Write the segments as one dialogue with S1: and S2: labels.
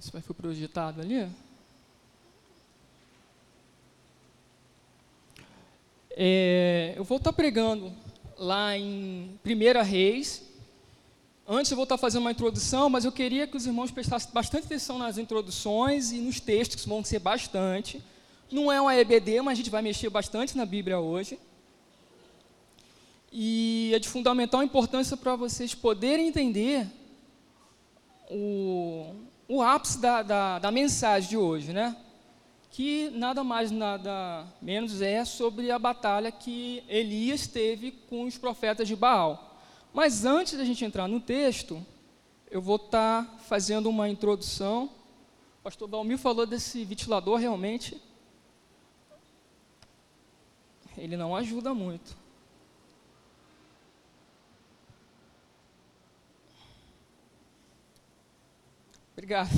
S1: Isso vai foi projetado ali. É, eu vou estar pregando lá em 1 Reis. Antes eu vou estar fazendo uma introdução, mas eu queria que os irmãos prestassem bastante atenção nas introduções e nos textos, que vão ser bastante. Não é uma EBD, mas a gente vai mexer bastante na Bíblia hoje. E é de fundamental importância para vocês poderem entender o, o ápice da, da, da mensagem de hoje, né? que nada mais, nada menos é sobre a batalha que Elias teve com os profetas de Baal. Mas antes da gente entrar no texto, eu vou estar tá fazendo uma introdução. O pastor Balmir falou desse ventilador realmente. Ele não ajuda muito. Obrigado.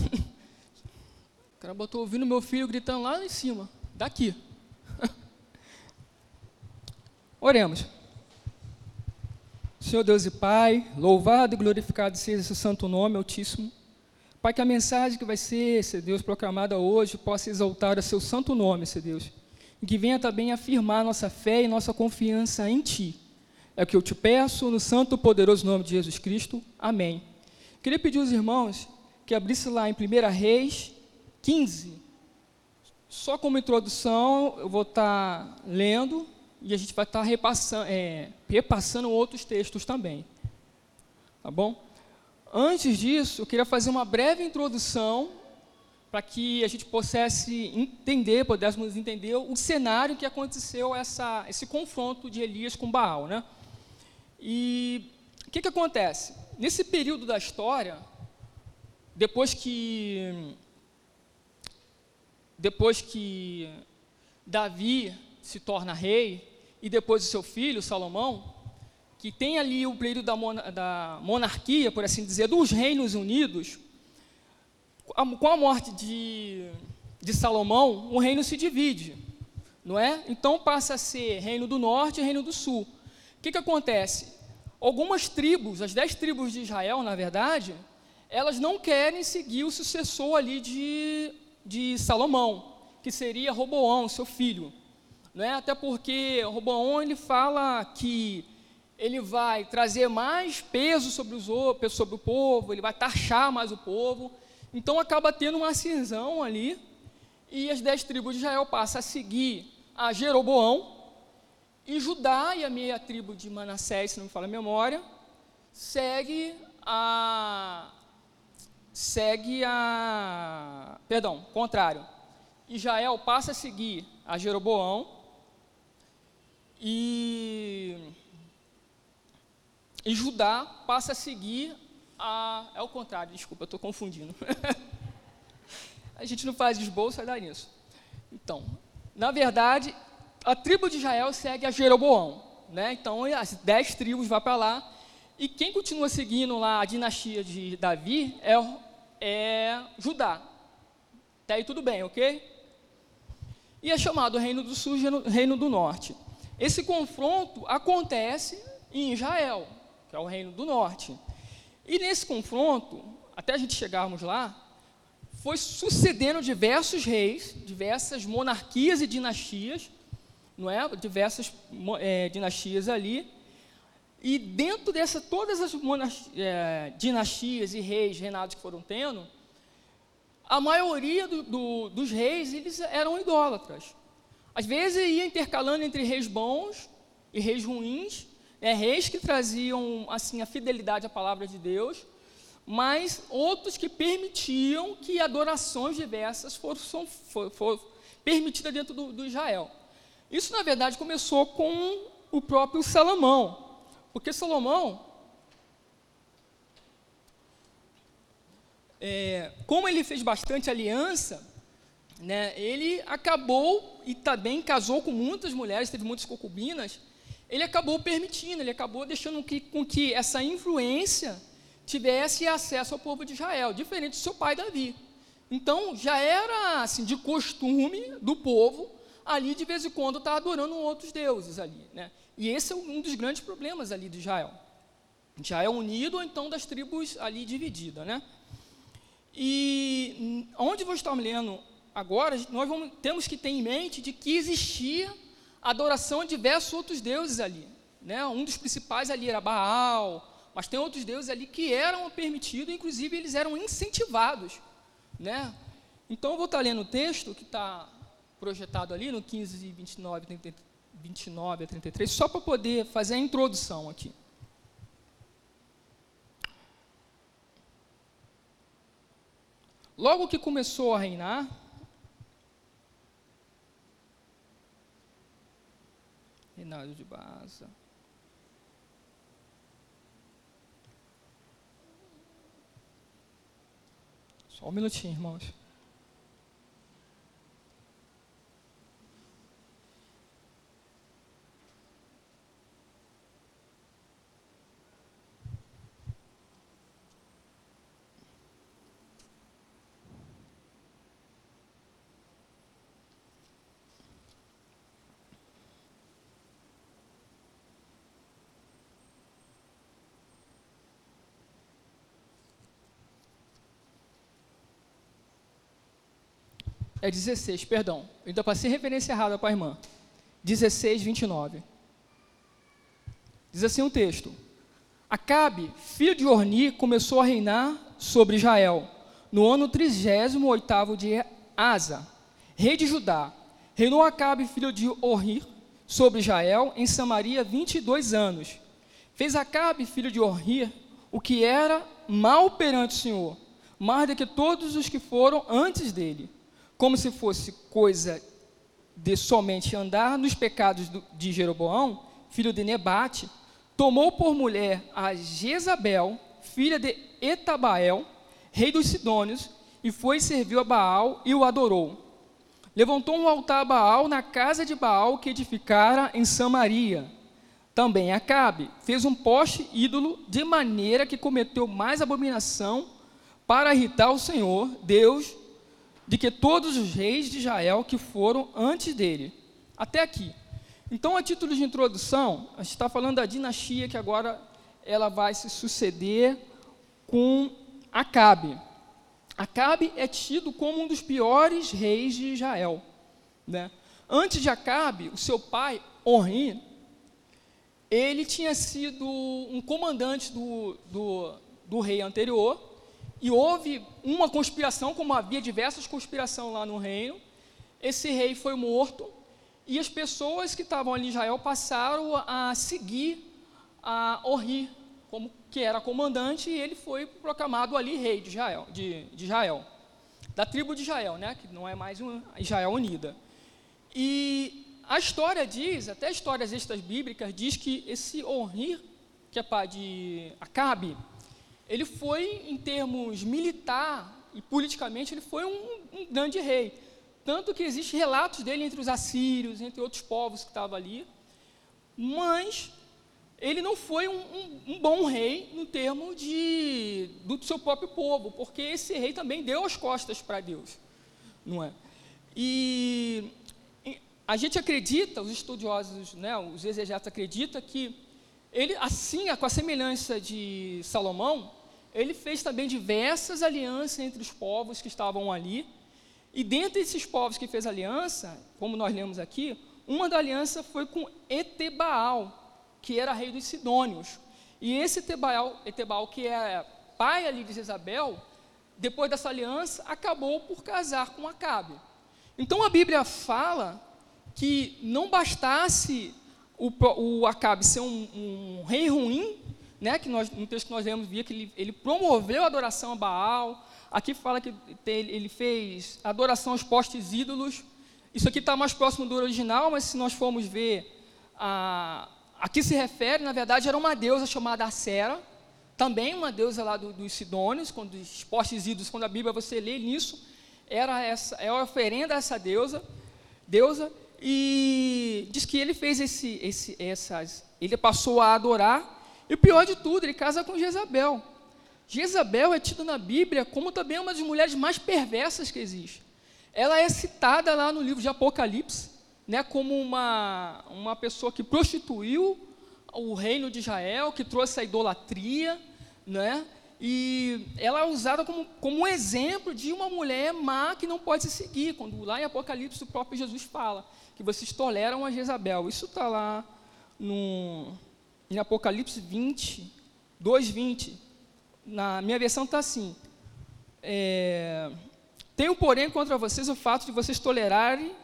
S1: O cara botou ouvindo meu filho gritando lá em cima, daqui. Oremos. Senhor Deus e Pai, louvado e glorificado seja seu santo nome, Altíssimo. Pai, que a mensagem que vai ser, Senhor Deus, proclamada hoje, possa exaltar o seu santo nome, Senhor Deus. E que venha também afirmar nossa fé e nossa confiança em Ti. É o que eu te peço, no santo e poderoso nome de Jesus Cristo. Amém. Queria pedir aos irmãos que abrisse lá em 1 Reis 15. Só como introdução, eu vou estar lendo e a gente vai estar repassando, é, repassando outros textos também. Tá bom? Antes disso, eu queria fazer uma breve introdução para que a gente pudesse entender, pudéssemos entender o cenário que aconteceu essa, esse confronto de Elias com Baal, né? E o que, que acontece? Nesse período da história, depois que depois que Davi se torna rei e depois o seu filho Salomão, que tem ali o período da, da monarquia, por assim dizer, dos reinos unidos, com a morte de, de Salomão, o reino se divide, não é? Então passa a ser reino do norte e reino do sul. O que, que acontece? Algumas tribos, as dez tribos de Israel, na verdade, elas não querem seguir o sucessor ali de, de Salomão, que seria Roboão, seu filho. Não é? Até porque Roboão ele fala que ele vai trazer mais peso sobre, os, sobre o povo, ele vai taxar mais o povo. Então acaba tendo uma cisão ali, e as dez tribos de Israel passam a seguir a Jeroboão, e Judá e a meia tribo de Manassés, se não me fala a memória, segue a, segue a. Perdão, contrário. Israel passa a seguir a Jeroboão e, e Judá passa a seguir a. É o contrário, desculpa, estou confundindo. a gente não faz esboço, vai dar nisso. Então, na verdade, a tribo de Israel segue a Jeroboão. Né? Então, as dez tribos vão para lá e quem continua seguindo lá a dinastia de Davi é, é Judá. Até aí tudo bem, ok? E é chamado Reino do Sul e Reino do Norte. Esse confronto acontece em Israel, que é o Reino do Norte. E nesse confronto, até a gente chegarmos lá, foi sucedendo diversos reis, diversas monarquias e dinastias, não é? Diversas é, dinastias ali, e dentro dessa, todas as é, dinastias e reis, reinados que foram tendo, a maioria do, do, dos reis, eles eram idólatras. Às vezes ia intercalando entre reis bons e reis ruins, é, reis que traziam assim a fidelidade à palavra de Deus, mas outros que permitiam que adorações diversas fossem, for, for, permitidas dentro do, do Israel. Isso, na verdade, começou com o próprio Salomão. Porque Salomão, é, como ele fez bastante aliança, né, ele acabou e também casou com muitas mulheres, teve muitas concubinas, ele acabou permitindo, ele acabou deixando que, com que essa influência tivesse acesso ao povo de Israel, diferente do seu pai Davi. Então, já era assim, de costume do povo ali de vez em quando estar adorando outros deuses ali. Né? E esse é um dos grandes problemas ali de Israel. Israel unido ou então das tribos ali divididas, né? E onde nós estamos lendo agora, nós vamos, temos que ter em mente de que existia adoração a diversos outros deuses ali. Né? Um dos principais ali era Baal, mas tem outros deuses ali que eram permitidos, inclusive eles eram incentivados. Né? Então eu vou estar lendo o texto que está projetado ali no 15, 29, 30, 29 a 33, só para poder fazer a introdução aqui. Logo que começou a reinar, reinado de Baza. Só um minutinho, irmãos. É 16, perdão. Eu ainda passei referência errada para a irmã. 16, 29. Diz assim o um texto: Acabe, filho de Orni, começou a reinar sobre Israel, no ano 38 de Asa, rei de Judá. Reinou Acabe, filho de Orni, sobre Israel, em Samaria, 22 anos. Fez Acabe, filho de Orni, o que era mal perante o Senhor, mais do que todos os que foram antes dele como se fosse coisa de somente andar nos pecados de Jeroboão, filho de Nebate, tomou por mulher a Jezabel, filha de Etabael, rei dos Sidônios, e foi e serviu a Baal e o adorou. Levantou um altar a Baal na casa de Baal que edificara em Samaria. Também Acabe fez um poste ídolo de maneira que cometeu mais abominação para irritar o Senhor, Deus de que todos os reis de Israel que foram antes dele. Até aqui. Então, a título de introdução, a gente está falando da dinastia que agora ela vai se suceder com Acabe. Acabe é tido como um dos piores reis de Israel. Né? Antes de Acabe, o seu pai, Orri, ele tinha sido um comandante do, do, do rei anterior, e houve uma conspiração, como havia diversas conspirações lá no reino. Esse rei foi morto e as pessoas que estavam ali em Israel passaram a seguir a Orri, como que era comandante, e ele foi proclamado ali rei de Israel, de, de Israel, da tribo de Israel, né, que não é mais uma Israel unida. E a história diz, até histórias extras bíblicas, diz que esse Orri, que é pai de Acabe, ele foi, em termos militar e politicamente, ele foi um, um grande rei. Tanto que existem relatos dele entre os assírios, entre outros povos que estavam ali. Mas ele não foi um, um, um, bom rei no termo de, do seu próprio povo, porque esse rei também deu as costas para Deus, não é? E a gente acredita, os estudiosos, né, os exegetas acreditam que ele, assim, com a semelhança de Salomão, ele fez também diversas alianças entre os povos que estavam ali. E dentre esses povos que fez aliança, como nós lemos aqui, uma da aliança foi com Etebaal, que era rei dos Sidônios. E esse Etebaal, Etebaal que é pai ali de Jezabel, depois dessa aliança, acabou por casar com Acabe. Então a Bíblia fala que não bastasse o, o Acabe ser um, um rei ruim, né, que nós, no texto que nós lemos, via que ele, ele promoveu a adoração a Baal. Aqui fala que ele fez adoração aos postes ídolos. Isso aqui está mais próximo do original, mas se nós formos ver, a, a que se refere, na verdade, era uma deusa chamada Acera, também uma deusa lá do, dos Sidônios, quando os postes ídolos, quando a Bíblia você lê nisso, era essa, é a oferenda a essa deusa, deusa, e diz que ele fez esse, esse, essas, ele passou a adorar e o pior de tudo, ele casa com Jezabel. Jezabel é tida na Bíblia como também uma das mulheres mais perversas que existe. Ela é citada lá no livro de Apocalipse, né, como uma, uma pessoa que prostituiu o reino de Israel, que trouxe a idolatria, né, E ela é usada como, como um exemplo de uma mulher má que não pode se seguir, quando lá em Apocalipse o próprio Jesus fala que vocês toleram a Jezabel. Isso está lá no, em Apocalipse 20, 2,20. Na minha versão está assim. É, Tenho, porém, contra vocês o fato de vocês tolerarem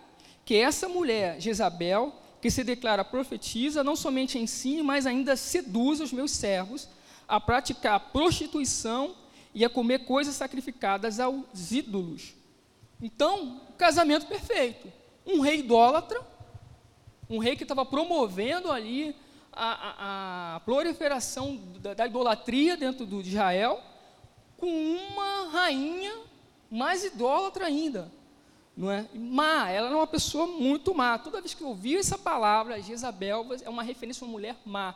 S1: que essa mulher, Jezabel, que se declara profetiza, não somente ensine, mas ainda seduz os meus servos a praticar prostituição e a comer coisas sacrificadas aos ídolos. Então, casamento perfeito. Um rei idólatra, um rei que estava promovendo ali a, a, a proliferação da, da, idolatria dentro do, de Israel, com uma rainha mais idólatra ainda. Não é? Má, ela era uma pessoa muito má. Toda vez que eu ouvi essa palavra, Jezabel é uma referência a uma mulher má.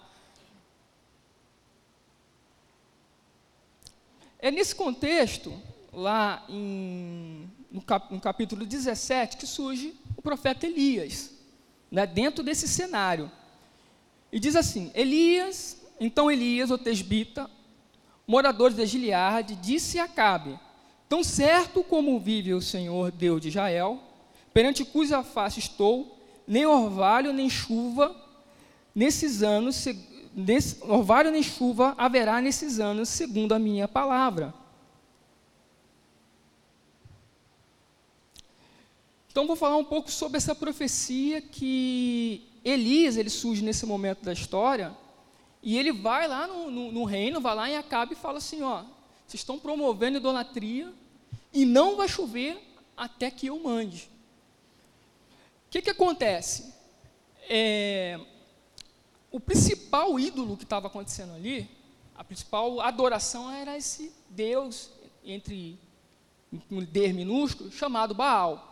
S1: É nesse contexto, lá em, no, cap, no capítulo 17, que surge o profeta Elias, né, dentro desse cenário. E diz assim: Elias, então Elias, o tesbita, morador de Gileade, disse a Acabe: Tão certo como vive o Senhor Deus de Israel, perante cuja face estou, nem orvalho nem chuva nesses anos nesse, orvalho nem chuva haverá nesses anos, segundo a minha palavra. Então vou falar um pouco sobre essa profecia que Elias ele surge nesse momento da história e ele vai lá no, no, no reino, vai lá em Acabe e fala assim, ó, vocês estão promovendo idolatria e não vai chover até que eu mande. O que, que acontece? É, o principal ídolo que estava acontecendo ali, a principal adoração era esse Deus, entre um D minúsculo, chamado Baal.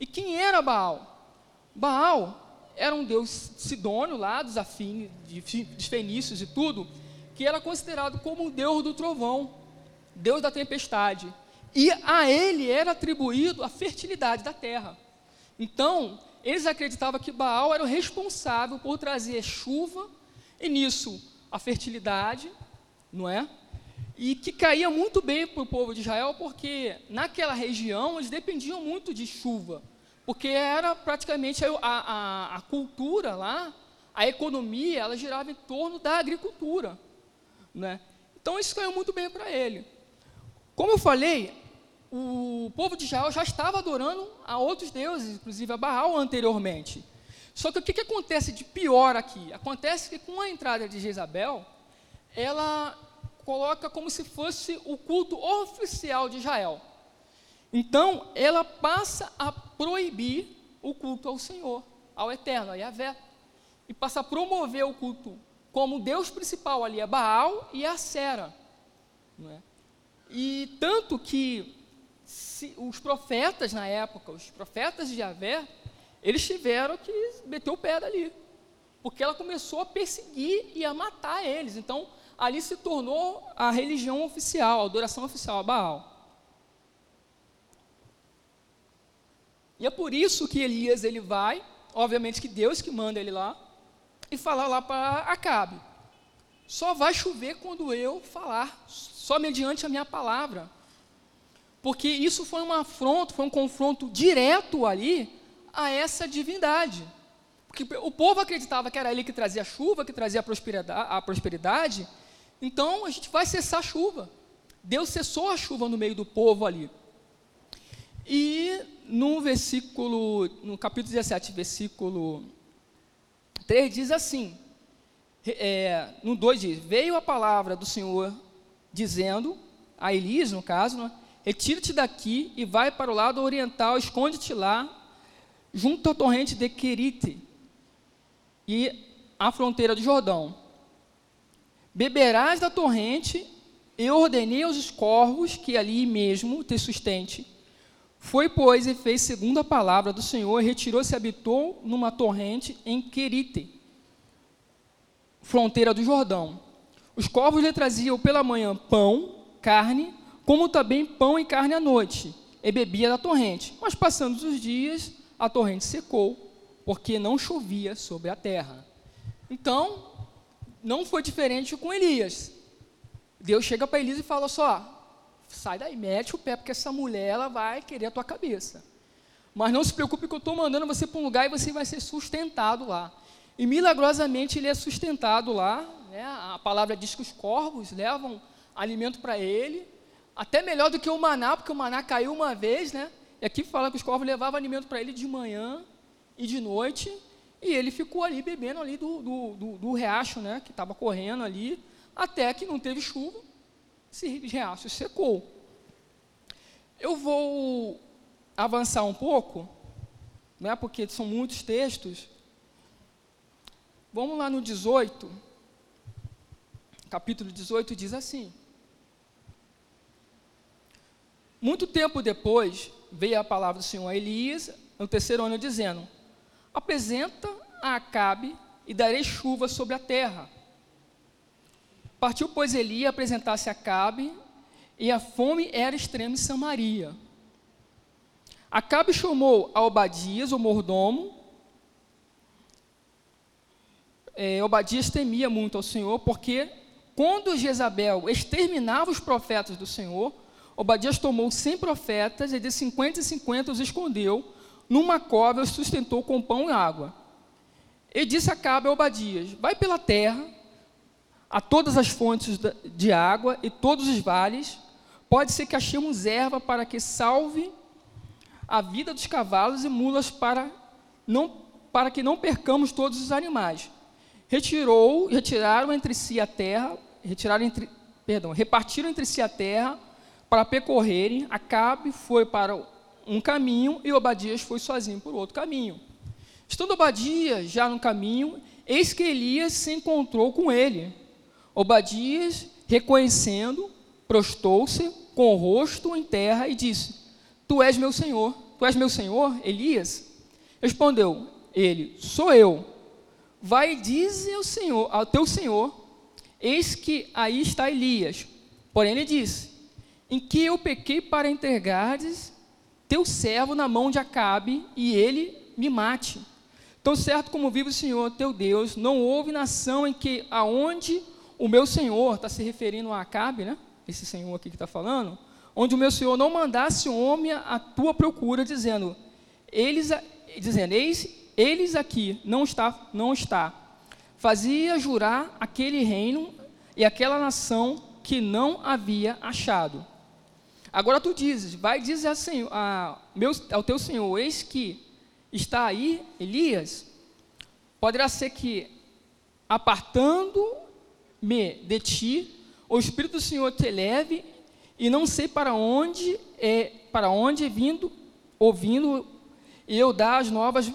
S1: E quem era Baal? Baal era um deus sidônio lá, dos afines, dos fenícios e tudo, que era considerado como o deus do trovão, deus da tempestade. E a ele era atribuído a fertilidade da terra. Então, eles acreditavam que Baal era o responsável por trazer chuva, e nisso a fertilidade, não é? E que caía muito bem para o povo de Israel, porque naquela região eles dependiam muito de chuva, porque era praticamente a, a, a cultura lá, a economia, ela girava em torno da agricultura. Né? Então isso caiu muito bem para ele. Como eu falei, o povo de Israel já estava adorando a outros deuses, inclusive a Baal anteriormente. Só que o que, que acontece de pior aqui? Acontece que com a entrada de Jezabel, ela coloca como se fosse o culto oficial de Israel. Então, ela passa a proibir o culto ao Senhor, ao Eterno, a Yahvé. E passa a promover o culto como Deus principal ali, a Baal e a Sera. É? E tanto que se, os profetas na época, os profetas de Javé, eles tiveram que meter o pé dali, porque ela começou a perseguir e a matar eles. Então, ali se tornou a religião oficial, a adoração oficial a Baal. E é por isso que Elias ele vai, obviamente que Deus que manda ele lá, e falar lá para Acabe. Só vai chover quando eu falar, só mediante a minha palavra porque isso foi um afronto, foi um confronto direto ali a essa divindade. Porque o povo acreditava que era ele que trazia a chuva, que trazia a prosperidade, a prosperidade, então a gente vai cessar a chuva. Deus cessou a chuva no meio do povo ali. E no versículo, no capítulo 17, versículo 3, diz assim: é, no 2 diz: Veio a palavra do Senhor dizendo, a Elias, no caso, né, Retira-te daqui e vai para o lado oriental, esconde-te lá, junto à torrente de Querite e à fronteira do Jordão. Beberás da torrente, eu ordenei aos corvos que ali mesmo te sustente. Foi, pois, e fez segundo a palavra do Senhor, retirou-se e habitou numa torrente em Querite, fronteira do Jordão. Os corvos lhe traziam pela manhã pão, carne, como também pão e carne à noite, e bebia da torrente. Mas passando os dias, a torrente secou, porque não chovia sobre a terra. Então, não foi diferente com Elias. Deus chega para Elisa e fala só, sai daí, mete o pé, porque essa mulher ela vai querer a tua cabeça. Mas não se preocupe que eu estou mandando você para um lugar e você vai ser sustentado lá. E milagrosamente ele é sustentado lá. Né? A palavra diz que os corvos levam alimento para ele, até melhor do que o maná, porque o maná caiu uma vez, né? E aqui fala que os corvos levavam alimento para ele de manhã e de noite, e ele ficou ali bebendo ali do, do, do, do riacho, né? Que estava correndo ali, até que não teve chuva, esse riacho secou. Eu vou avançar um pouco, né? Porque são muitos textos. Vamos lá no 18. Capítulo 18 diz assim: Muito tempo depois, veio a palavra do Senhor a Elias, no terceiro ano, dizendo: Apresenta a Acabe e darei chuva sobre a terra. Partiu, pois, Eli apresentar-se a Acabe, e a fome era extrema em Samaria. Acabe chamou a Obadias, o mordomo. É, Obadias temia muito ao Senhor, porque quando Jezabel exterminava os profetas do Senhor, Obadias tomou cem profetas e de cinquenta em cinquenta os escondeu, numa cova os sustentou com pão e água. E disse a Cabe a Obadias: Vai pela terra, a todas as fontes de água e todos os vales, pode ser que achemos erva para que salve a vida dos cavalos e mulas para, não, para que não percamos todos os animais. Retirou, retiraram entre si a terra, retiraram entre, perdão, repartiram entre si a terra, para percorrerem, Acabe foi para um caminho e Obadias foi sozinho por outro caminho. Estando Obadias já no caminho, eis que Elias se encontrou com ele. Obadias, reconhecendo, prostou-se com o rosto em terra e disse: Tu és meu senhor. Tu és meu senhor, Elias? Respondeu ele: Sou eu. Vai e dize ao senhor, ao teu senhor, eis que aí está Elias. Porém ele disse: em que eu pequei para entregares teu servo na mão de Acabe e ele me mate. Tão certo como vive o Senhor teu Deus, não houve nação em que aonde o meu Senhor, está se referindo a Acabe, né? Esse Senhor aqui que está falando, onde o meu Senhor não mandasse homem à tua procura, dizendo, eles, dizendo, eis, eles aqui não está, não está. Fazia jurar aquele reino e aquela nação que não havia achado. Agora tu dizes, vai dizer a senhor, a, meu, ao teu senhor, eis que está aí Elias, poderá ser que, apartando-me de ti, o Espírito do Senhor te leve, e não sei para onde, é, para onde vindo, ouvindo, eu dar as novas,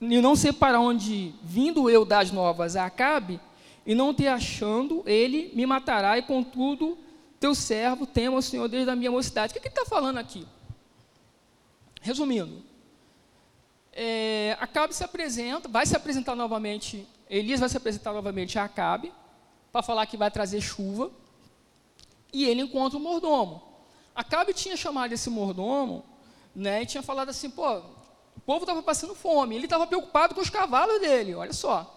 S1: e não sei para onde vindo eu dar as novas a Acabe, e não te achando, ele me matará, e contudo teu servo tema o Senhor desde a minha mocidade. O que, que ele está falando aqui? Resumindo, é, Acabe se apresenta, vai se apresentar novamente, Elias vai se apresentar novamente a Acabe, para falar que vai trazer chuva, e ele encontra o mordomo. Acabe tinha chamado esse mordomo, né, e tinha falado assim, pô, o povo estava passando fome, ele estava preocupado com os cavalos dele, olha só.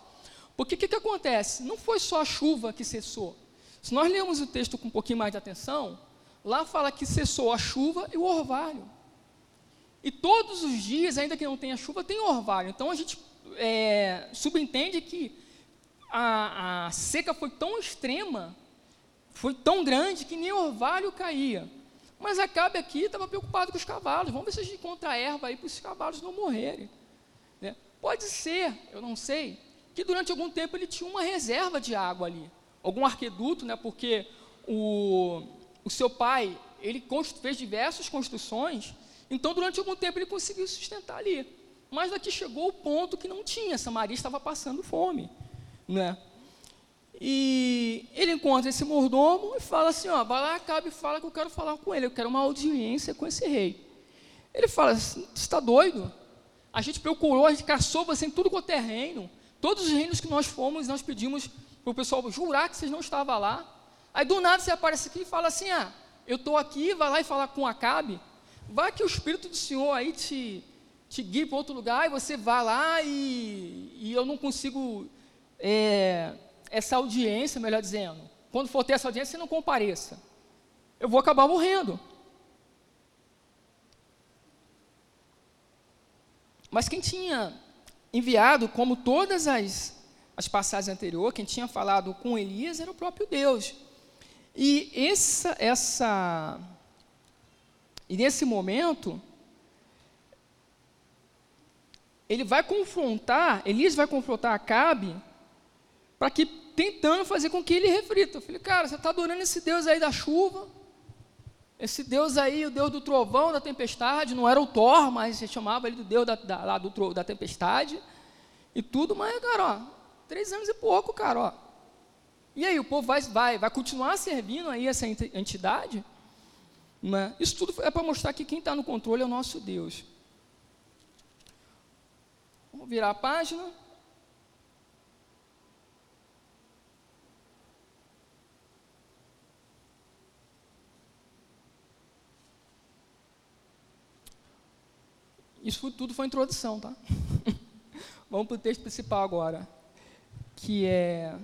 S1: Porque o que, que acontece? Não foi só a chuva que cessou, se nós lermos o texto com um pouquinho mais de atenção, lá fala que cessou a chuva e o orvalho. E todos os dias, ainda que não tenha chuva, tem orvalho. Então a gente é, subentende que a, a, seca foi tão extrema, foi tão grande que nem orvalho caía. Mas Acabe aqui estava preocupado com os cavalos. Vamos ver se a gente encontra erva aí para os cavalos não morrerem. Né? Pode ser, eu não sei, que durante algum tempo ele tinha uma reserva de água ali algum arqueduto, né, porque o, o seu pai ele fez diversas construções, então durante algum tempo ele conseguiu sustentar ali. Mas daqui chegou o ponto que não tinha, Samaria estava passando fome. Né? E ele encontra esse mordomo e fala assim, ó, vai lá, cabe e fala que eu quero falar com ele, eu quero uma audiência com esse rei. Ele fala, você está doido? A gente procurou, a gente caçou você em tudo quanto é reino. Todos os reinos que nós fomos, nós pedimos para o pessoal jurar que vocês não estavam lá. Aí do nada você aparece aqui e fala assim: ah, eu estou aqui, vai lá e fala com Acabe. Vai que o Espírito do Senhor aí te, te guie para outro lugar e você vai lá e, e eu não consigo é, essa audiência, melhor dizendo. quando for ter essa audiência, você não compareça. Eu vou acabar morrendo. Mas quem tinha enviado, como todas as, as passagens anteriores, quem tinha falado com Elias era o próprio Deus. E essa, essa, e nesse momento, ele vai confrontar, Elias vai confrontar Acabe, para que tentando fazer com que ele reflita. Eu falei, cara, você está adorando esse Deus aí da chuva, esse Deus aí, o Deus do trovão, da tempestade, não era o Thor, mas você chamava ele do Deus da, da, lá do, da tempestade, e tudo, mas, cara, ó, três anos e pouco, cara, ó. E aí, o povo vai, vai, vai continuar servindo aí essa entidade? Né? Isso tudo é para mostrar que quem está no controle é o nosso Deus. Vamos virar a página. Isso tudo foi introdução, tá? Vamos para o texto principal agora, que é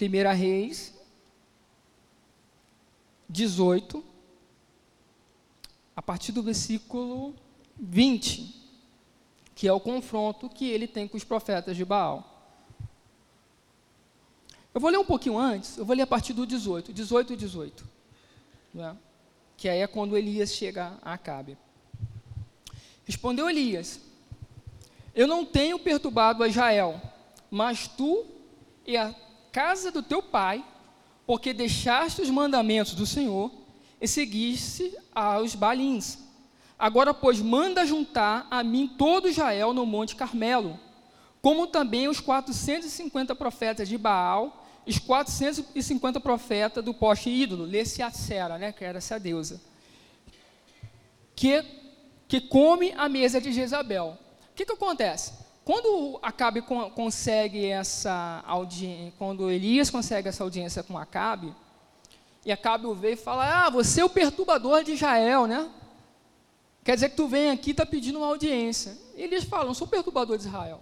S1: 1 Reis 18, a partir do versículo 20, que é o confronto que ele tem com os profetas de Baal. Eu vou ler um pouquinho antes, eu vou ler a partir do 18, 18 e 18, né? que aí é quando Elias chega a Acabe. Respondeu Elias: Eu não tenho perturbado a Israel, mas tu e a casa do teu pai, porque deixaste os mandamentos do Senhor e seguiste aos balins. Agora, pois, manda juntar a mim todo Israel no Monte Carmelo, como também os 450 profetas de Baal, os 450 profetas do poste ídolo, lê-se a Sera, né, que era essa deusa, que que come a mesa de Jezabel. O que, que acontece? Quando Acabe consegue essa audiência, quando Elias consegue essa audiência com Acabe, e Acabe o vê e fala: Ah, você é o perturbador de Israel, né? Quer dizer que tu vem aqui e está pedindo uma audiência. E Elias fala: Não sou perturbador de Israel.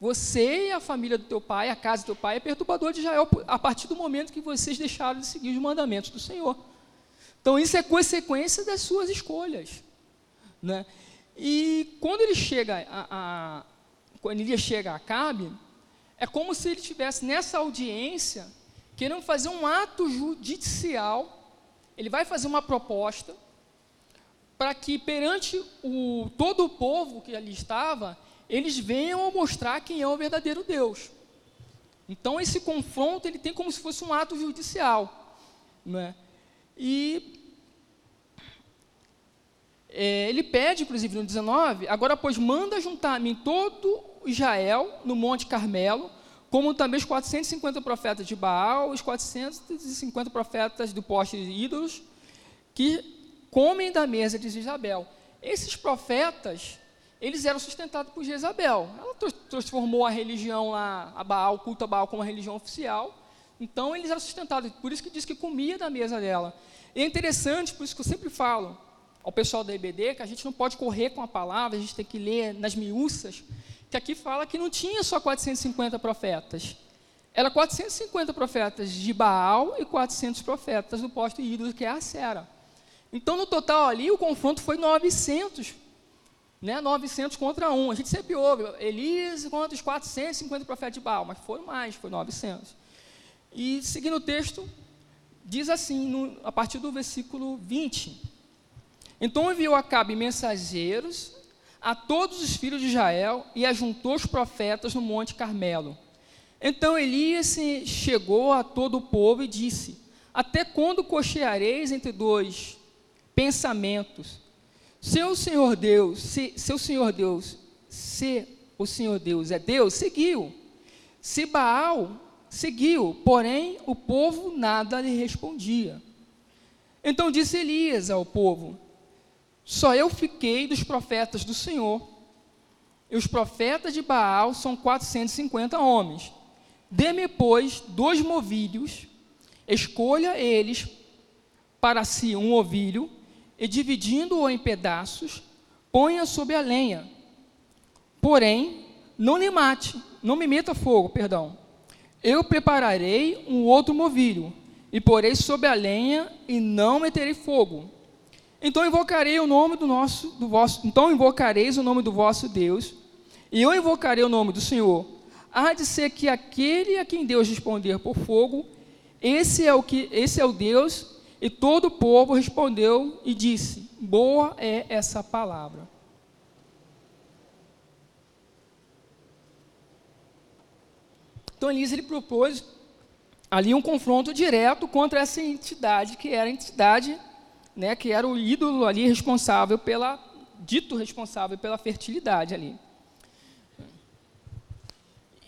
S1: Você e a família do teu pai, a casa do teu pai, é perturbador de Israel a partir do momento que vocês deixaram de seguir os mandamentos do Senhor. Então, isso é consequência das suas escolhas. Né? E quando ele chega a, a, quando ele chega a Acabe, é como se ele estivesse nessa audiência querendo fazer um ato judicial. Ele vai fazer uma proposta para que perante o, todo o povo que ali estava, eles venham mostrar quem é o verdadeiro Deus. Então esse confronto ele tem como se fosse um ato judicial, né? E é, ele pede, inclusive no 19, agora pois manda juntar a mim todo Israel no Monte Carmelo, como também os 450 profetas de Baal, os 450 profetas do poste de ídolos, que comem da mesa de Jezabel. Esses profetas, eles eram sustentados por Jezabel. Ela transformou a religião lá, a Baal, o culto a Baal, como uma religião oficial. Então, eles eram sustentados. Por isso que diz que comia da mesa dela. E é interessante, por isso que eu sempre falo, ao pessoal da IBD que a gente não pode correr com a palavra, a gente tem que ler nas miúças, que aqui fala que não tinha só 450 profetas. Era 450 profetas de Baal e 400 profetas do posto ídolo, que é a Sera. Então, no total ali, o confronto foi 900, né? 900 contra 1. A gente sempre ouve, Elias contra os 450 profetas de Baal, mas foram mais, foi 900. E, seguindo o texto, diz assim, no, a partir do versículo 20, então enviou Acabe mensageiros a todos os filhos de Israel e ajuntou os profetas no Monte Carmelo. Então Elias chegou a todo o povo e disse: Até quando cocheareis entre dois pensamentos? Seu Senhor Deus, se seu Senhor Deus, se o Senhor Deus é Deus, seguiu. Se Baal, seguiu. Porém, o povo nada lhe respondia. Então disse Elias ao povo: só eu fiquei dos profetas do Senhor. E os profetas de Baal são 450 homens. Dê-me, pois, dois movilhos, escolha eles para si um ovilho, e dividindo-o em pedaços, ponha sobre a lenha. Porém, não lhe mate, não me meta fogo, perdão. Eu prepararei um outro movilho, e porei sobre a lenha, e não meterei fogo. Então invocarei o nome do nosso, do vosso, então invocareis o nome do vosso Deus, e eu invocarei o nome do Senhor. Há de ser que aquele a quem Deus responder por fogo, esse é o que, esse é o Deus. E todo o povo respondeu e disse: Boa é essa palavra. Então Elisa ele propôs ali um confronto direto contra essa entidade que era a entidade, né, que era o ídolo ali responsável pela dito responsável pela fertilidade ali.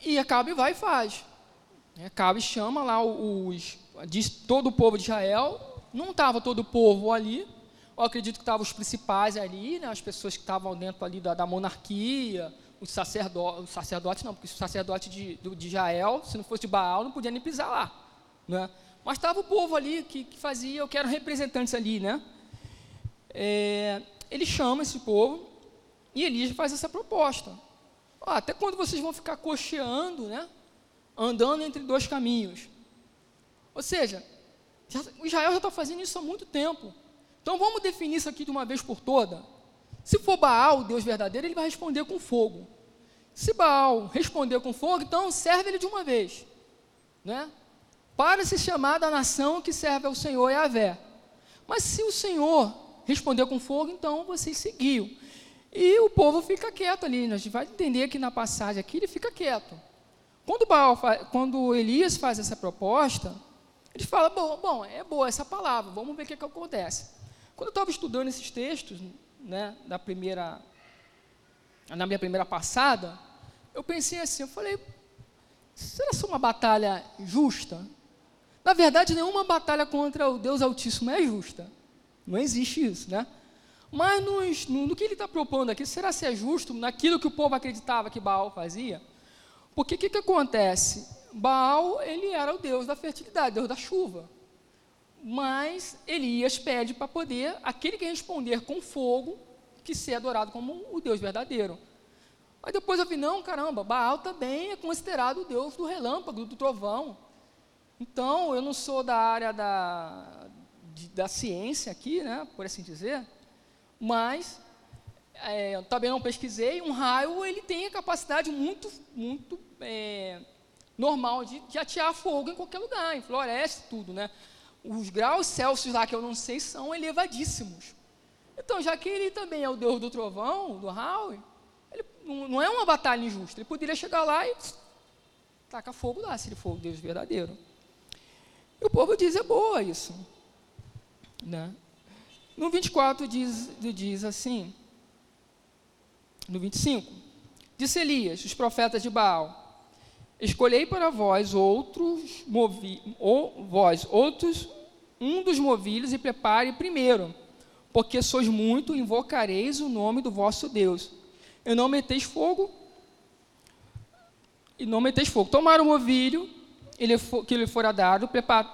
S1: E Acabe vai e faz. Acabe chama lá os, diz todo o povo de Israel, não estava todo o povo ali, eu acredito que estavam os principais ali, né, as pessoas que estavam dentro ali da, da monarquia, os sacerdotes, os sacerdotes não, porque o sacerdote de, de Israel, se não fosse de Baal, não podia nem pisar lá. Né? Mas estava o povo ali que, que fazia, eu quero representantes ali, né? É, ele chama esse povo e Elias faz essa proposta. Até quando vocês vão ficar cocheando, né? Andando entre dois caminhos. Ou seja, Israel já está fazendo isso há muito tempo. Então vamos definir isso aqui de uma vez por toda. Se for Baal, o Deus verdadeiro, ele vai responder com fogo. Se Baal responder com fogo, então serve ele de uma vez. Né? Para se chamar da nação que serve ao Senhor e a Vé. Mas se o Senhor responder com fogo, então vocês seguiam. E o povo fica quieto ali. Né? A gente vai entender que na passagem aqui ele fica quieto. Quando, Baal, quando Elias faz essa proposta, ele fala: bom, bom, é boa essa palavra, vamos ver o que, é que acontece. Quando eu estava estudando esses textos, né, da primeira, na minha primeira passada, eu pensei assim, eu falei, será é uma batalha justa? Na verdade, nenhuma batalha contra o Deus Altíssimo é justa. Não existe isso, né? Mas nos, no, no, que ele está propondo aqui, será se é justo naquilo que o povo acreditava que Baal fazia? Porque o que, que acontece? Baal, ele era o Deus da fertilidade, Deus da chuva mas Elias pede para poder, aquele que responder com fogo, que ser adorado como o Deus verdadeiro. Aí depois eu vi, não, caramba, Baal também é considerado o Deus do relâmpago, do trovão. Então, eu não sou da área da, de, da ciência aqui, né, por assim dizer, mas é, também não pesquisei, um raio ele tem a capacidade muito, muito é, normal de, de atear fogo em qualquer lugar, em floresta, tudo, né? os graus Celsius lá que eu não sei são elevadíssimos. Então, já que ele também é o Deus do trovão, do Howe, ele não é uma batalha injusta. Ele poderia chegar lá e tacar fogo lá, se ele for o Deus verdadeiro. E o povo diz, é boa isso. Né? No 24 diz, diz assim, no 25, disse Elias, os profetas de Baal, Escolhei para vós outros movi ou vós outros um dos movilhos e prepare primeiro, porque sois muito, invocareis o nome do vosso Deus. E não meteis fogo, e não meteis fogo. Tomaram o movilho ele que lhe fora dado,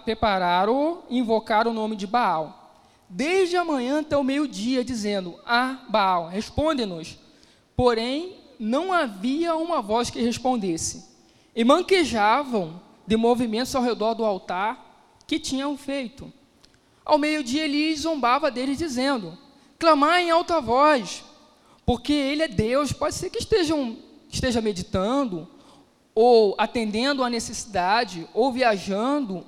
S1: prepararam e invocaram o nome de Baal. Desde amanhã até o meio-dia, dizendo: Ah, Baal, responde-nos. Porém, não havia uma voz que respondesse e manquejavam de movimentos ao redor do altar que tinham feito. Ao meio-dia ele zombava deles, dizendo: Clamai em alta voz, porque ele é Deus. Pode ser que estejam, esteja meditando, ou atendendo à necessidade, ou viajando,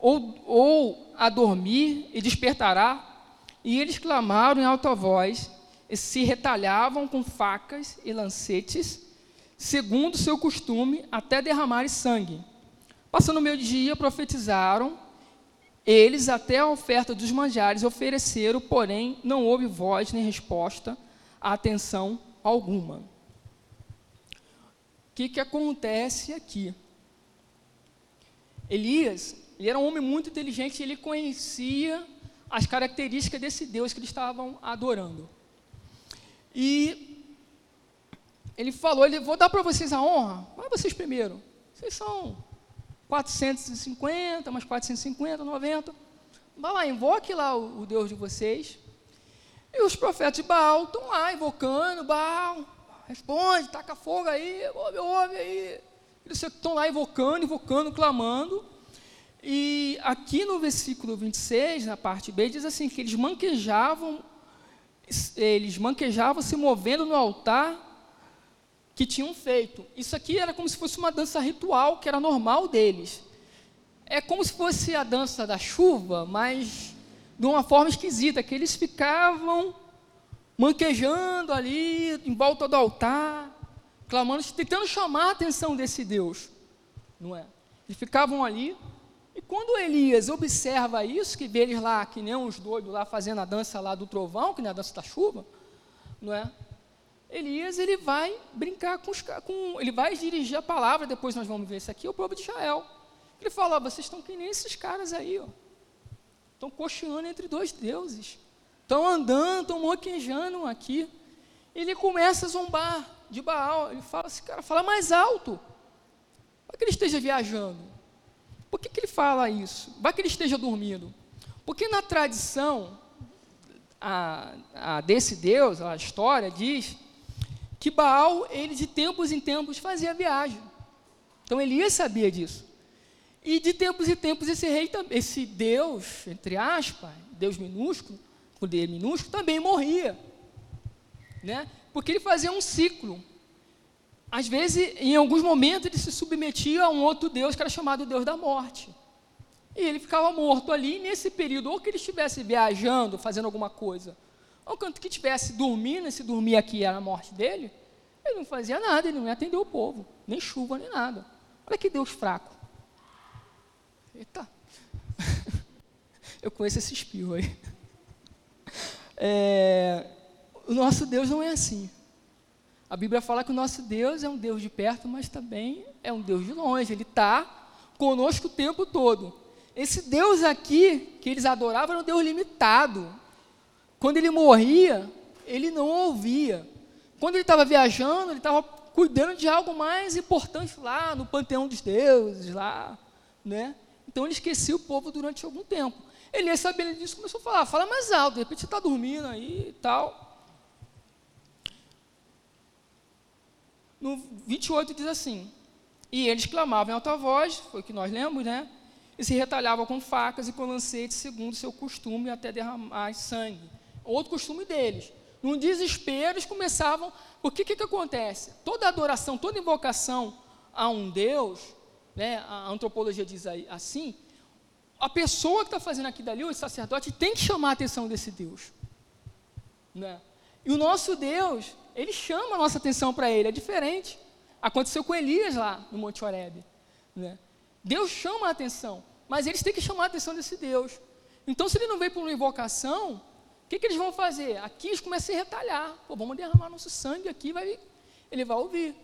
S1: ou, ou a dormir e despertará. E eles clamaram em alta voz, e se retalhavam com facas e lancetes segundo seu costume, até derramar sangue. Passando o meio-dia, profetizaram, eles até a oferta dos manjares ofereceram, porém não houve voz nem resposta, atenção alguma. O que, que acontece aqui? Elias, ele era um homem muito inteligente, ele conhecia as características desse Deus que eles estavam adorando. E ele falou, ele, vou dar para vocês a honra, vai vocês primeiro. Vocês são 450, mais 450, 90. Vai lá, invoque lá o, o Deus de vocês. E os profetas de Baal estão lá invocando, Baal, responde, taca fogo aí, ouve, ouve aí. Eles estão lá invocando, invocando, clamando. E aqui no versículo 26, na parte B, diz assim: que eles manquejavam, eles manquejavam se movendo no altar que tinham feito. Isso aqui era como se fosse uma dança ritual, que era normal deles. É como se fosse a dança da chuva, mas de uma forma esquisita, que eles ficavam manquejando ali em volta do altar, clamando, tentando chamar a atenção desse Deus, não é? Eles ficavam ali, e quando Elias observa isso, que vê eles lá, que nem uns doidos lá fazendo a dança lá do trovão, que nem a dança da chuva, não é? Elias ele vai brincar com os com, ele vai dirigir a palavra, depois nós vamos ver isso aqui, o povo de Israel. Ele fala, vocês estão que nem esses caras aí, ó. Estão cocheando entre dois deuses. Estão andando, estão moquejando aqui. Ele começa a zombar de Baal. Ele fala assim, cara, fala mais alto. Vai que ele esteja viajando. Por que, que ele fala isso? Vai que ele esteja dormindo. Porque na tradição a, a desse Deus, a história diz que Baal, ele de tempos em tempos fazia viagem. Então Elias sabia disso. E de tempos em tempos esse rei, esse Deus, entre aspas, Deus minúsculo, poder minúsculo, também morria. Né? Porque ele fazia um ciclo. Às vezes, em alguns momentos, ele se submetia a um outro Deus que era chamado Deus da morte. E ele ficava morto ali, nesse período, ou que ele estivesse viajando, fazendo alguma coisa, ou quando que estivesse dormindo, se dormir aqui era a morte dele, ele não fazia nada, ele não ia atender o povo, nem chuva, nem nada. Olha que Deus fraco. Eita. Eu conheço esse espirro aí. É, o nosso Deus não é assim. A Bíblia fala que o nosso Deus é um Deus de perto, mas também é um Deus de longe. Ele está conosco o tempo todo. Esse Deus aqui, que eles adoravam, era um Deus limitado. Quando ele morria, ele não ouvia. Quando ele estava viajando, ele estava cuidando de algo mais importante lá no panteão dos deuses, lá, né? Então ele esquecia o povo durante algum tempo. Elias, sabendo disso, começou a falar, fala mais alto, de repente você está dormindo aí e tal. No 28 diz assim, e eles clamavam em alta voz, foi o que nós lemos, né? E se retalhavam com facas e com lancetes, segundo seu costume, até derramar sangue. Outro costume deles. Num desespero, eles começavam. Porque o que, que acontece? Toda adoração, toda invocação a um Deus, né, a antropologia diz aí, assim, a pessoa que está fazendo aquilo dali, o sacerdote, tem que chamar a atenção desse Deus. Né? E o nosso Deus, ele chama a nossa atenção para ele, é diferente. Aconteceu com Elias lá no Monte Horebe. Né? Deus chama a atenção, mas eles têm que chamar a atenção desse Deus. Então, se ele não veio por uma invocação, que, que eles vão fazer? Aqui eles começam a retalhar. Pô, vamos derramar nosso sangue aqui, vai, ele vai ouvir.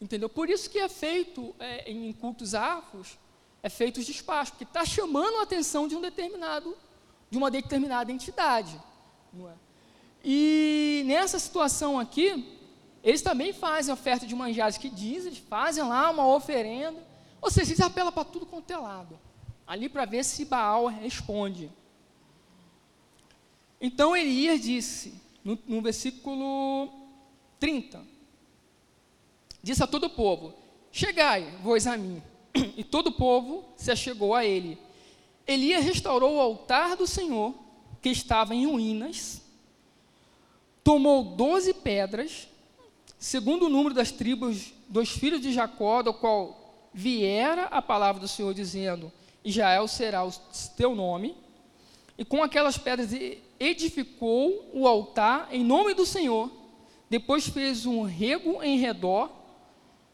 S1: Entendeu? Por isso que é feito é, em cultos afros, é feito os despachos, porque está chamando a atenção de um determinado, de uma determinada entidade. É? E nessa situação aqui, eles também fazem oferta de manjares que diz, eles fazem lá uma oferenda, ou seja, eles apelam para tudo quanto é lado, ali para ver se Baal responde. Então Elias disse, no, no versículo 30, disse a todo o povo: Chegai, vós a mim. E todo o povo se achegou a ele. Elias restaurou o altar do Senhor, que estava em ruínas, tomou doze pedras, segundo o número das tribos dos filhos de Jacó, do qual viera a palavra do Senhor, dizendo: Israel será o teu nome. E com aquelas pedras edificou o altar em nome do Senhor. Depois fez um rego em redor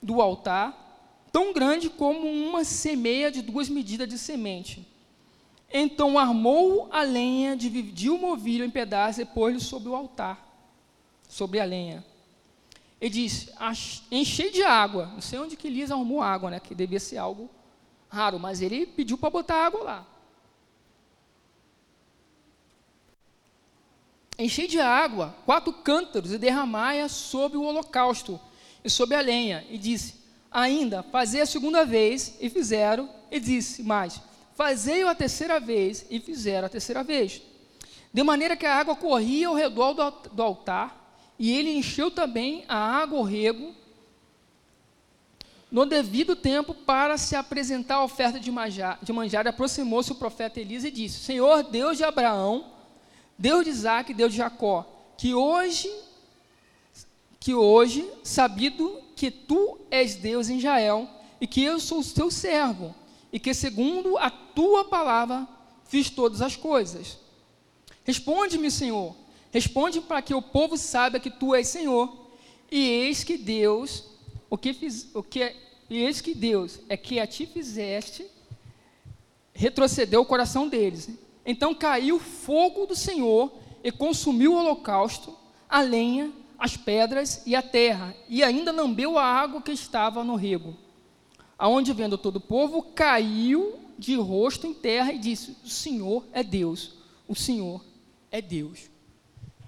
S1: do altar, tão grande como uma semeia de duas medidas de semente. Então armou a lenha, dividiu o movilho em pedaços e pôs-lhe sobre o altar, sobre a lenha. E disse: enchei de água. Não sei onde que Elias arrumou água, né? Que devia ser algo raro, mas ele pediu para botar água lá. Enchei de água quatro cântaros e derramai-a sobre o holocausto e sobre a lenha, e disse: Ainda, fazei a segunda vez, e fizeram, e disse mais: Fazei-o a terceira vez, e fizeram a terceira vez. De maneira que a água corria ao redor do, altar, e ele encheu também a água ao rego No devido tempo, para se apresentar a oferta de manjar, de manjar aproximou-se o profeta Elias e disse: Senhor, Deus de Abraão, Deus de Isaac, Deus de Jacó, que hoje, que hoje, sabido que tu és Deus em Israel, e que eu sou o teu servo, e que segundo a tua palavra fiz todas as coisas. Responde-me, Senhor, responde para que o povo saiba que tu és Senhor. E eis que Deus, o que, fiz, o que e eis que Deus é que a ti fizeste, retrocedeu o coração deles. Então caiu fogo do Senhor e consumiu o holocausto, a lenha, as pedras e a terra, e ainda lambeu a água que estava no rego. Aonde vendo todo o povo, caiu de rosto em terra e disse: O Senhor é Deus, o Senhor é Deus.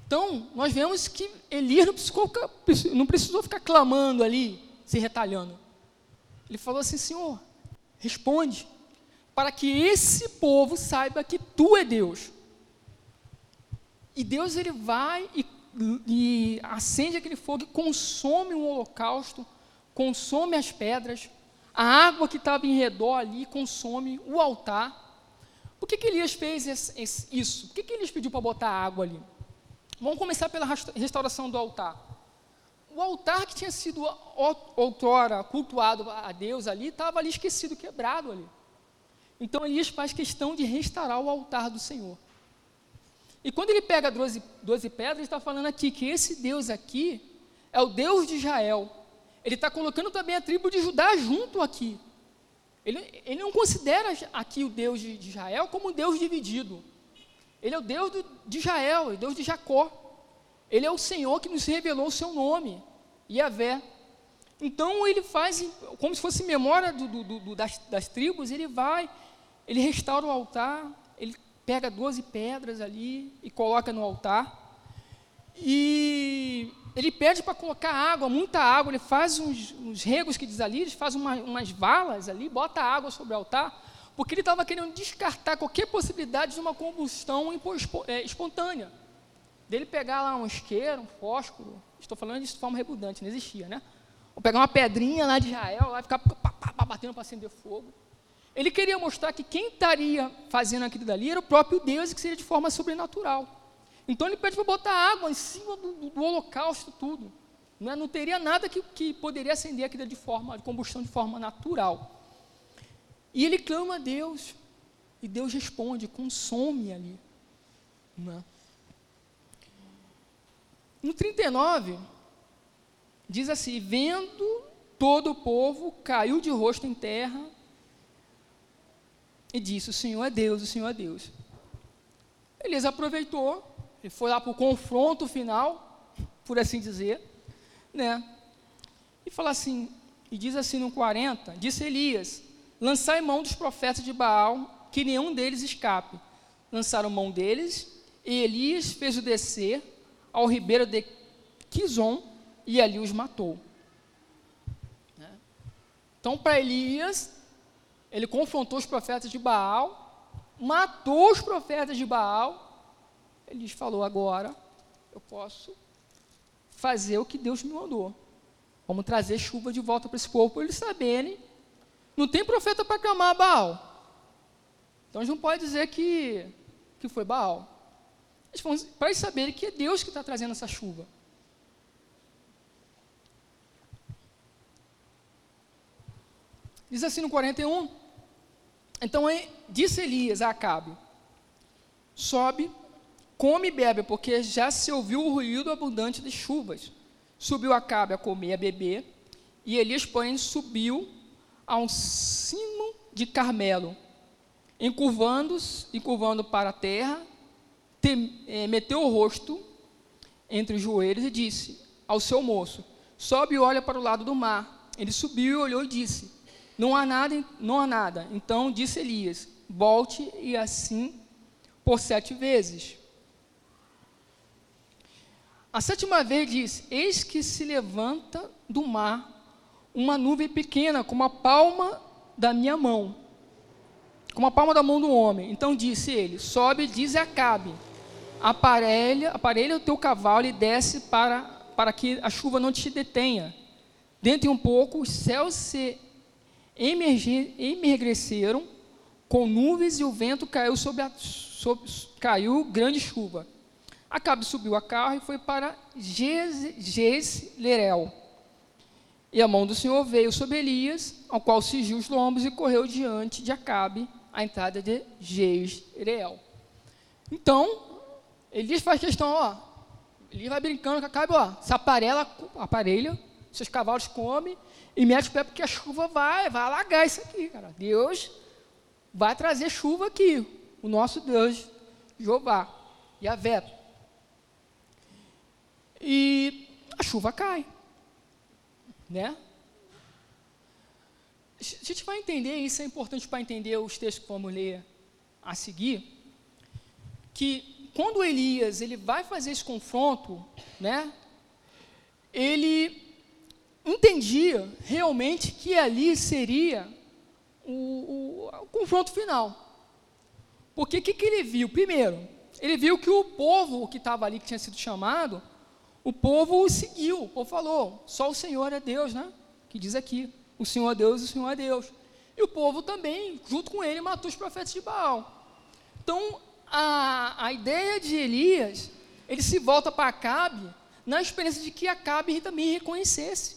S1: Então, nós vemos que Elias não precisou, não precisou ficar clamando ali, se retalhando. Ele falou assim: Senhor, responde, para que esse povo saiba que tu é Deus. E Deus ele vai e, e acende aquele fogo e consome o um holocausto, consome as pedras, a água que estava em redor ali consome o altar. Por que, que Elias fez isso? Por que, que Elias pediu para botar água ali? Vamos começar pela restauração do altar o altar que tinha sido outrora cultuado a Deus ali, estava ali esquecido, quebrado ali. Então Elias faz questão de restaurar o altar do Senhor. E quando ele pega 12, 12 pedras, ele está falando aqui que esse Deus aqui é o Deus de Israel. Ele está colocando também a tribo de Judá junto aqui. Ele, ele não considera aqui o Deus de, Israel como um Deus dividido. Ele é o Deus do, de Israel, o Deus de Jacó. Ele é o Senhor que nos revelou o seu nome, Yahvé. Então ele faz, como se fosse memória do, do, das, das, tribos, ele vai, ele restaura o altar, ele pega 12 pedras ali e coloca no altar. E ele pede para colocar água, muita água, ele faz uns, uns regos que diz ali, ele faz uma, umas valas ali, bota água sobre o altar, porque ele estava querendo descartar qualquer possibilidade de uma combustão é, espontânea dele pegar lá um isqueiro, um fósforo, estou falando disso de forma redundante, não existia, né? Ou pegar uma pedrinha lá de Israel, lá ficar pá, pá, pá, batendo para acender fogo. Ele queria mostrar que quem estaria fazendo aquilo dali era o próprio Deus e que seria de forma sobrenatural. Então ele pede para botar água em cima do, do, do holocausto, tudo. Não, é? não teria nada que, que, poderia acender aquilo de forma de combustão de forma natural. E ele clama a Deus, e Deus responde, consome ali. Não é? No 39, diz assim: Vendo todo o povo, caiu de rosto em terra e disse: O Senhor é Deus, o Senhor é Deus. Elias aproveitou, ele foi lá para o confronto final, por assim dizer, né? E fala assim, e diz assim no 40, disse Elias, lançai mão dos profetas de Baal, que nenhum deles escape. Lançaram mão deles, e Elias fez o descer ao ribeiro de Quizon e ali os matou. Né? Então, para Elias, ele confrontou os profetas de Baal, matou os profetas de Baal. Ele falou: agora eu posso fazer o que Deus me mandou. Vamos trazer chuva de volta para esse povo, para eles saberem. Não tem profeta para clamar Baal. Então, a gente não pode dizer que, que foi Baal para eles saberem que é Deus que está trazendo essa chuva. Diz assim no 41. Então disse Elias a Acabe: Sobe, come e bebe, porque já se ouviu o ruído abundante de chuvas. Subiu Acabe a comer e a beber, e Elias, porém, subiu a um cimo de Carmelo, encurvando-se, encurvando para a terra, é, meteu o rosto entre os joelhos e disse ao seu moço: Sobe e olha para o lado do mar. Ele subiu e olhou e disse: Não há nada, não há nada. Então disse Elias: Volte e assim por sete vezes. A sétima vez diz: Eis que se levanta do mar uma nuvem pequena, como a palma da minha mão, como a palma da mão do homem. Então disse ele: Sobe e diz a Acabe: aparelha, aparelha o teu cavalo e desce para, para que a chuva não te detenha. Dentro de um pouco, os céus se emergeceram com nuvens e o vento caiu sobre a sobre, caiu grande chuva. Acabe subiu a carro e foi para Jezlerel. E a mão do Senhor veio sobre Elias, ao qual cingiu os lombos e correu diante de Acabe, à entrada de Jezreel. Então, Elias faz questão, ó, Elias vai brincando com Acabe, ó, se aparelha, aparelha, seus cavalos comem e mete o pé porque a chuva vai, vai alagar isso aqui, cara. Deus vai trazer chuva aqui, o nosso Deus, Jeová, Yahvé. E a chuva cai, né? A gente vai entender, isso é importante para entender os textos que vamos ler a seguir, que quando Elias ele vai fazer esse confronto, né? Ele entendia realmente que ali seria o, o, o confronto final. Porque o que, que ele viu? Primeiro, ele viu que o povo que estava ali, que tinha sido chamado, o povo o seguiu, o povo falou, só o Senhor é Deus, né? Que diz aqui, o Senhor é Deus, o Senhor é Deus. E o povo também, junto com ele, matou os profetas de Baal. Então, a, a ideia de Elias, ele se volta para Acabe, na esperança de que Acabe também reconhecesse.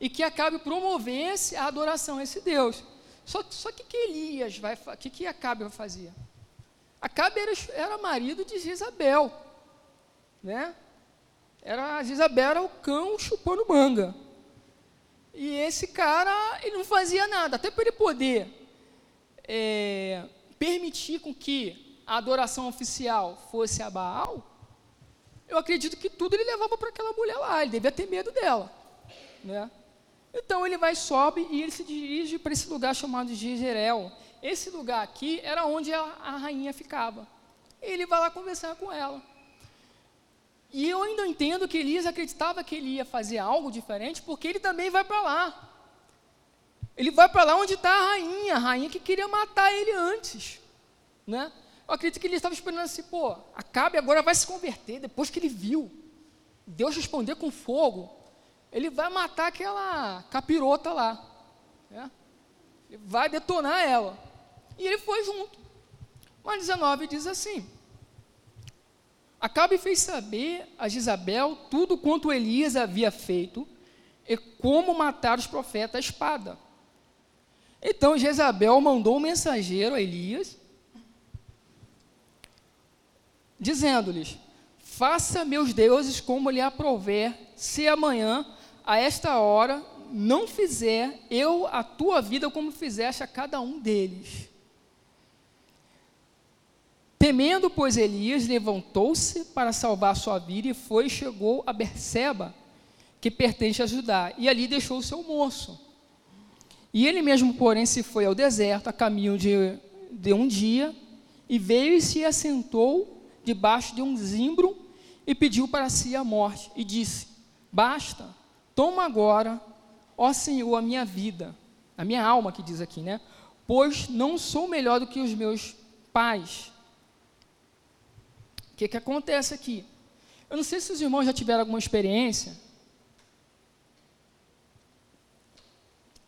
S1: E que Acabe promovesse a adoração a esse Deus. Só, só que que Elias vai, que que Acabe vai fazer? Acabe era, era marido de Jezabel, né? Era, Jezabel era o cão chupando manga. E esse cara, ele não fazia nada, até para ele poder é, permitir com que a adoração oficial fosse a Baal, eu acredito que tudo ele levava para aquela mulher lá, ele devia ter medo dela, né? Então ele vai, sobe e ele se dirige para esse lugar chamado de Jezreel, esse lugar aqui era onde a, a rainha ficava. Ele vai lá conversar com ela. E eu ainda entendo que Elias acreditava que ele ia fazer algo diferente, porque ele também vai para lá. Ele vai para lá onde está a rainha, a rainha que queria matar ele antes. Né? Eu acredito que ele estava esperando assim, pô, Acabe agora vai se converter, depois que ele viu Deus responder com fogo, ele vai matar aquela capirota lá. Né? Ele vai detonar ela. E ele foi junto. Mas 19 diz assim: Acabe fez saber a Jezabel tudo quanto Elias havia feito e como matar os profetas à espada. Então Jezabel mandou um mensageiro a Elias, dizendo-lhes: Faça meus deuses como lhe aprover, se amanhã, a esta hora, não fizer eu a tua vida como fizeste a cada um deles. Temendo, pois, Elias levantou-se para salvar sua vida e foi e chegou a Berseba, que pertence a Judá, e ali deixou o seu moço. E ele mesmo, porém, se foi ao deserto, a caminho de, de um dia, e veio e se assentou debaixo de um zimbro e pediu para si a morte, e disse: Basta, toma agora, ó Senhor, a minha vida, a minha alma que diz aqui, né? Pois não sou melhor do que os meus pais o que, que acontece aqui? Eu não sei se os irmãos já tiveram alguma experiência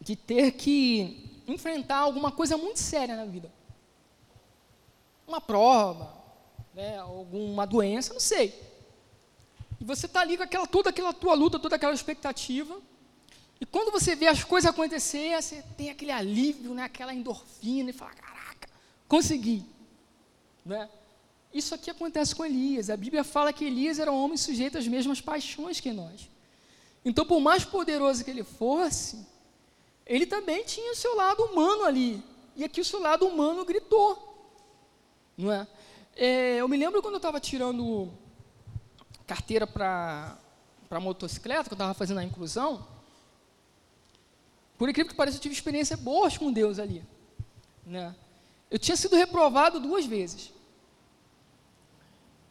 S1: de ter que enfrentar alguma coisa muito séria na vida. Uma prova, né, alguma doença, não sei. E você está ali com aquela, toda aquela tua luta, toda aquela expectativa. E quando você vê as coisas acontecer, você tem aquele alívio, né, aquela endorfina, e fala, caraca, consegui. Né? Isso aqui acontece com Elias. A Bíblia fala que Elias era um homem sujeito às mesmas paixões que nós. Então, por mais poderoso que ele fosse, ele também tinha o seu lado humano ali. E aqui o seu lado humano gritou. Não é? é eu me lembro quando eu estava tirando carteira para motocicleta, que eu estava fazendo a inclusão. Por incrível que pareça, eu tive experiências boas com Deus ali. Né? Eu tinha sido reprovado duas vezes.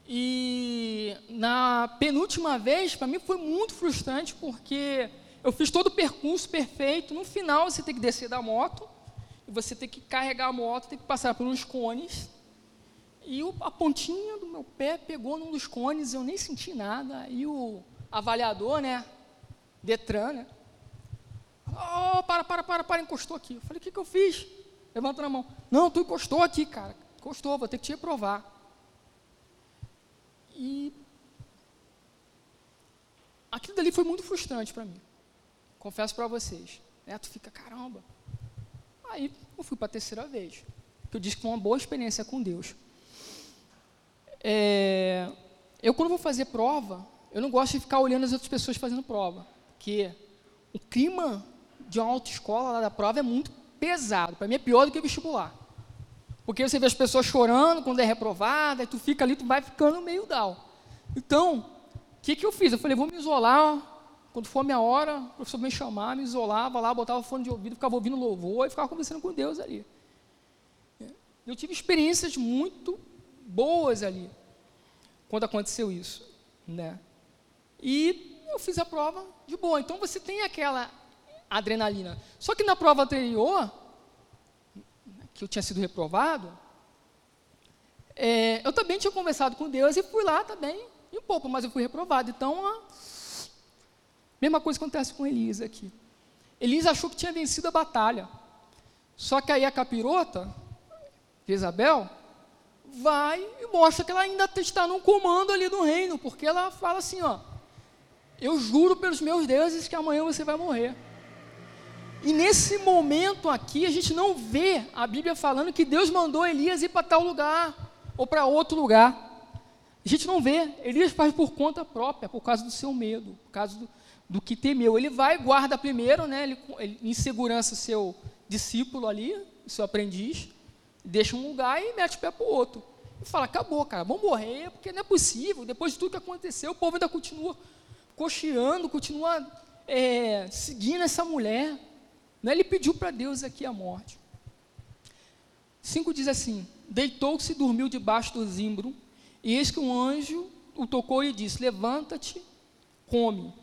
S1: E na penúltima vez, para mim foi muito frustrante, porque eu fiz todo o percurso perfeito. No final, você tem que descer da moto, e você tem que carregar a moto, tem que passar por uns cones. E o, a pontinha do meu pé pegou num dos cones, eu nem senti nada. E o avaliador, né, Detran, né, Oh, para, para, para, para, encostou aqui. Eu falei, o que, que eu fiz? Levanta na mão. Não, tu encostou aqui, cara. Encostou, vou ter que te reprovar. E aquilo dali foi muito frustrante para mim. Confesso para vocês. Né? Tu fica, caramba. Aí eu fui para a terceira vez. Que eu disse que foi uma boa experiência com Deus. É, eu, quando vou fazer prova, eu não gosto de ficar olhando as outras pessoas fazendo prova. Porque o clima de uma autoescola lá da prova é muito pesado. Para mim é pior do que vestibular. Porque você vê as pessoas chorando quando é reprovada, e tu fica ali, tu vai ficando meio down. Então, o que, que eu fiz? Eu falei, vou me isolar, quando for a minha hora, o professor me chamar, me isolava lá, botava fone de ouvido, ficava ouvindo louvor e ficava conversando com Deus ali. Eu tive experiências muito boas ali, quando aconteceu isso. Né? E eu fiz a prova de boa. Então você tem aquela adrenalina. Só que na prova anterior, que eu tinha sido reprovado, é, eu também tinha conversado com Deus e fui lá também, e um pouco, mas eu fui reprovado. Então, a mesma coisa acontece com Elisa aqui. Elisa achou que tinha vencido a batalha. Só que aí a capirota, Isabel, vai e mostra que ela ainda está no comando ali do reino, porque ela fala assim, ó, eu juro pelos meus deuses que amanhã você vai morrer. E nesse momento aqui, a gente não vê a Bíblia falando que Deus mandou Elias ir para tal lugar ou para outro lugar. A gente não vê. Elias faz por conta própria, por causa do seu medo, por causa do, do que temeu. Ele vai, guarda primeiro, né, ele, ele, em segurança, seu discípulo ali, seu aprendiz, deixa um lugar e mete o pé para o outro. E fala: acabou, cara, vamos morrer, porque não é possível. Depois de tudo que aconteceu, o povo ainda continua cocheando, continua é, seguindo essa mulher. Né? Ele pediu para Deus aqui a morte. 5 diz assim: Deitou-se e dormiu debaixo do zimbro, e eis que um anjo o tocou e disse: Levanta-te, come.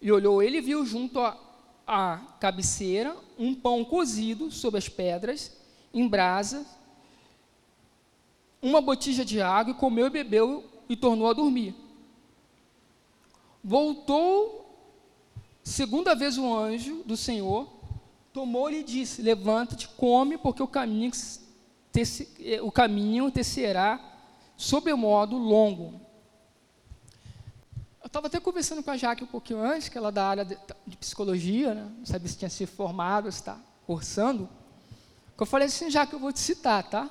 S1: E olhou ele e viu junto à, à cabeceira um pão cozido sobre as pedras, em brasa, uma botija de água, e comeu e bebeu e tornou a dormir. Voltou Segunda vez o anjo do Senhor tomou-lhe e disse: Levanta-te, come, porque o caminho eh, o caminho te será sobremodo longo. Eu estava até conversando com a Jaque um pouquinho antes, que ela é da área de, de psicologia, né? não sabia se tinha se formado, se está cursando. Que eu falei assim, Jaque, eu vou te citar, tá?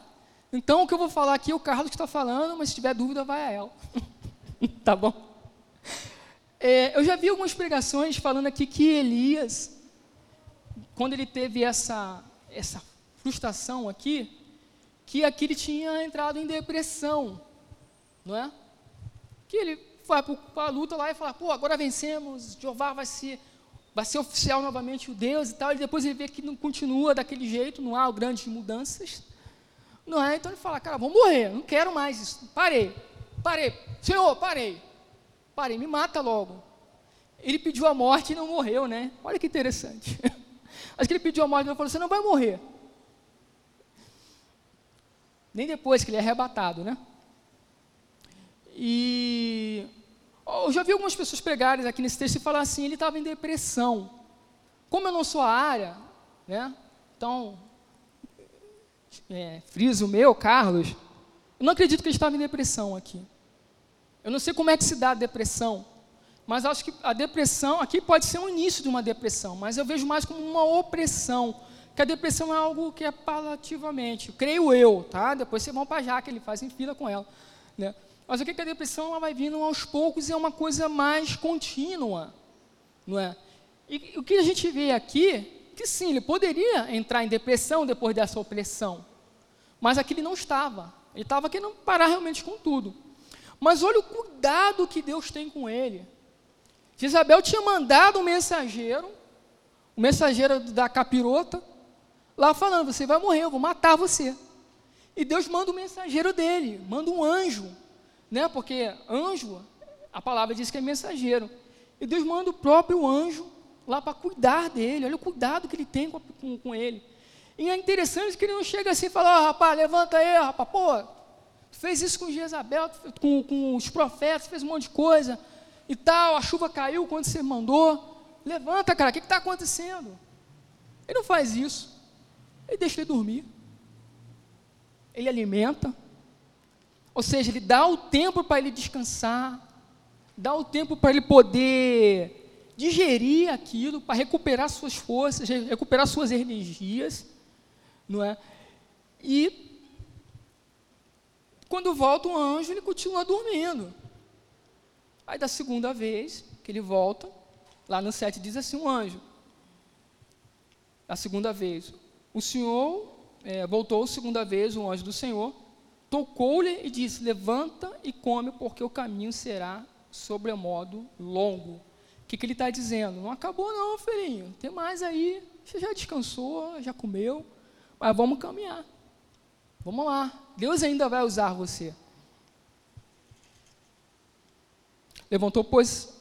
S1: Então, o que eu vou falar aqui, o Carlos está falando, mas se tiver dúvida, vai a ela. tá bom? É, eu já vi algumas pregações falando aqui que Elias, quando ele teve essa, essa frustração aqui, que aqui ele tinha entrado em depressão, não é? Que ele vai para a luta lá e fala, pô, agora vencemos, Jeová vai ser, vai ser oficial novamente o Deus e tal, e depois ele vê que não continua daquele jeito, não há grandes mudanças, não é? Então ele fala, cara, vou morrer, não quero mais isso, parei, parei, Senhor, parei, Parem, me mata logo. Ele pediu a morte e não morreu, né? Olha que interessante. Acho que ele pediu a morte e falou: Você não vai morrer. Nem depois que ele é arrebatado, né? E eu já vi algumas pessoas pregarem aqui nesse texto e falar assim: ele estava em depressão. Como eu não sou a área, né? Então, é, friso meu, Carlos, eu não acredito que ele estava em depressão aqui. Eu não sei como é que se dá a depressão, mas acho que a depressão aqui pode ser o início de uma depressão, mas eu vejo mais como uma opressão, que a depressão é algo que é palativamente, creio eu, tá? Depois vocês vão para já que ele faz em fila com ela, né? Mas o que, que a depressão ela vai vindo aos poucos e é uma coisa mais contínua, não é? E o que a gente vê aqui, que sim, ele poderia entrar em depressão depois dessa opressão, mas aqui ele não estava. Ele estava querendo parar realmente com tudo. Mas olha o cuidado que Deus tem com ele. Isabel tinha mandado um mensageiro, o um mensageiro da capirota, lá falando: Você vai morrer, eu vou matar você. E Deus manda o um mensageiro dele, manda um anjo, né? porque anjo, a palavra diz que é mensageiro. E Deus manda o próprio anjo lá para cuidar dele, olha o cuidado que ele tem com, com, com ele. E é interessante que ele não chega assim e fala: oh, rapaz, levanta aí, rapaz, pô, fez isso com Jezabel, com, com os profetas, fez um monte de coisa e tal, a chuva caiu quando você mandou. levanta, cara, o que está acontecendo? Ele não faz isso. Ele deixa ele dormir. Ele alimenta. Ou seja, ele dá o tempo para ele descansar, dá o tempo para ele poder digerir aquilo, para recuperar suas forças, recuperar suas energias, não é? E quando volta o anjo, ele continua dormindo. Aí da segunda vez que ele volta, lá no 7 diz assim: um anjo. A segunda vez, o Senhor é, voltou segunda vez, o anjo do Senhor, tocou-lhe e disse: Levanta e come, porque o caminho será sobremodo longo. O que, que ele está dizendo? Não acabou, não, filhinho. Tem mais aí. Você já descansou, já comeu, mas vamos caminhar. Vamos lá. Deus ainda vai usar você. Levantou, pois,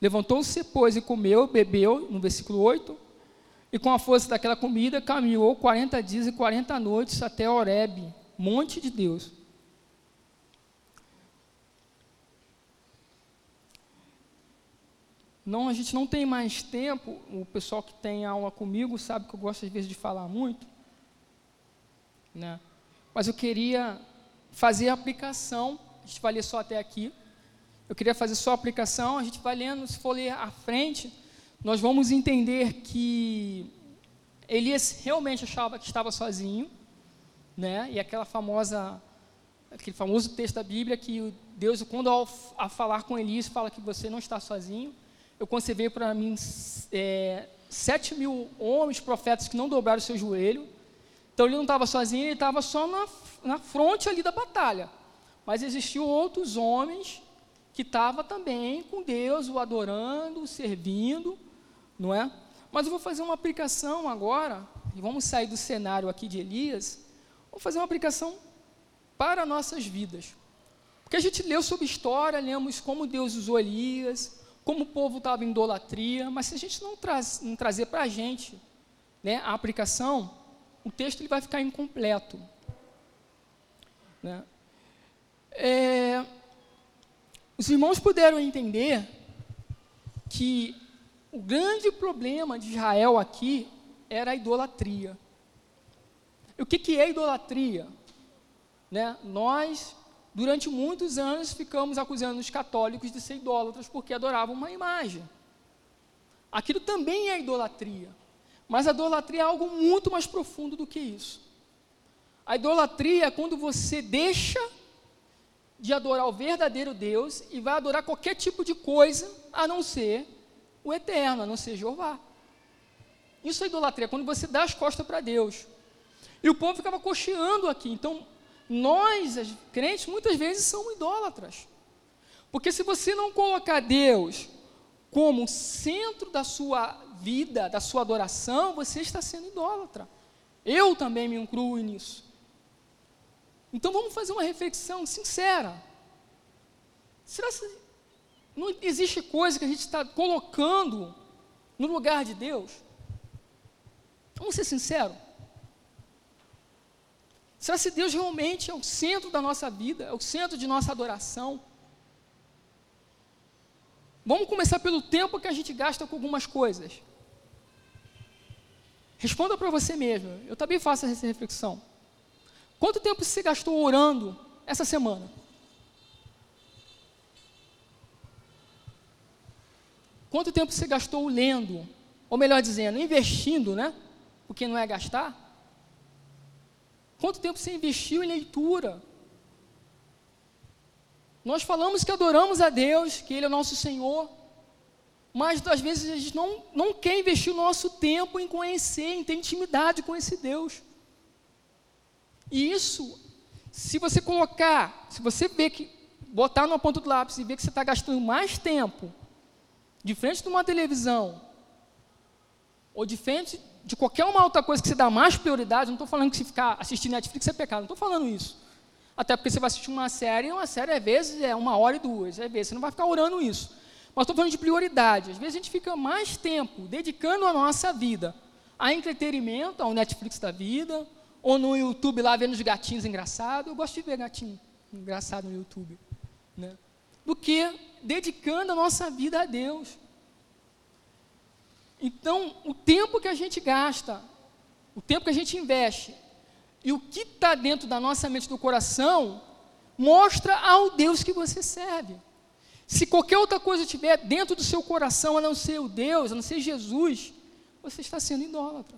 S1: levantou-se, pois, e comeu, bebeu, no versículo 8, e com a força daquela comida caminhou 40 dias e 40 noites até Horebe, monte de Deus. Não, a gente não tem mais tempo. O pessoal que tem aula comigo sabe que eu gosto às vezes de falar muito, né? Mas eu queria fazer a aplicação. A gente vai ler só até aqui. Eu queria fazer só a aplicação. A gente vai lendo. Se for ler à frente, nós vamos entender que Elias realmente achava que estava sozinho, né? E aquela famosa, aquele famoso texto da Bíblia que Deus, quando ao, a falar com Elias, fala que você não está sozinho. Eu concebei para mim é, sete mil homens, profetas que não dobraram o seu joelho. Então ele não estava sozinho, ele estava só na, na fronte ali da batalha. Mas existiam outros homens que estavam também com Deus, o adorando, o servindo não é? Mas eu vou fazer uma aplicação agora, e vamos sair do cenário aqui de Elias, vamos fazer uma aplicação para nossas vidas. Porque a gente leu sobre história, lemos como Deus usou Elias, como o povo estava em idolatria, mas se a gente não, traz, não trazer para a gente né, a aplicação, o texto ele vai ficar incompleto. Né? É, os irmãos puderam entender que o grande problema de Israel aqui era a idolatria. O que, que é idolatria? Né? Nós, durante muitos anos, ficamos acusando os católicos de ser idólatras porque adoravam uma imagem. Aquilo também é idolatria. Mas a idolatria é algo muito mais profundo do que isso. A idolatria é quando você deixa de adorar o verdadeiro Deus e vai adorar qualquer tipo de coisa a não ser o eterno, a não ser Jeová. Isso é idolatria, quando você dá as costas para Deus. E o povo ficava cocheando aqui. Então, nós, as crentes, muitas vezes somos idólatras. Porque se você não colocar Deus como centro da sua vida, da sua adoração, você está sendo idólatra. Eu também me incluo nisso. Então vamos fazer uma reflexão sincera. Será que não existe coisa que a gente está colocando no lugar de Deus. Vamos ser sinceros. Será se Deus realmente é o centro da nossa vida, é o centro de nossa adoração? Vamos começar pelo tempo que a gente gasta com algumas coisas. Responda para você mesmo. Eu também faço essa reflexão. Quanto tempo você gastou orando essa semana? Quanto tempo você gastou lendo? Ou melhor dizendo, investindo, né? Porque não é gastar. Quanto tempo você investiu em leitura? Nós falamos que adoramos a Deus, que Ele é o nosso Senhor, mas às vezes a gente não, não quer investir o nosso tempo em conhecer, em ter intimidade com esse Deus. E isso, se você colocar, se você ver que, botar numa ponta do lápis e ver que você está gastando mais tempo de frente de uma televisão, ou de frente de qualquer uma outra coisa que você dá mais prioridade, não estou falando que se ficar assistindo Netflix é pecado, não estou falando isso. Até porque você vai assistir uma série, e uma série às vezes é uma hora e duas, às vezes você não vai ficar orando isso. Mas estou falando de prioridade. Às vezes a gente fica mais tempo dedicando a nossa vida a entretenimento, ao Netflix da vida, ou no YouTube lá vendo os gatinhos engraçados. Eu gosto de ver gatinho engraçado no YouTube. Né? Do que dedicando a nossa vida a Deus. Então, o tempo que a gente gasta, o tempo que a gente investe e o que está dentro da nossa mente do coração mostra ao Deus que você serve. Se qualquer outra coisa estiver dentro do seu coração, a não ser o Deus, a não ser Jesus, você está sendo idólatra.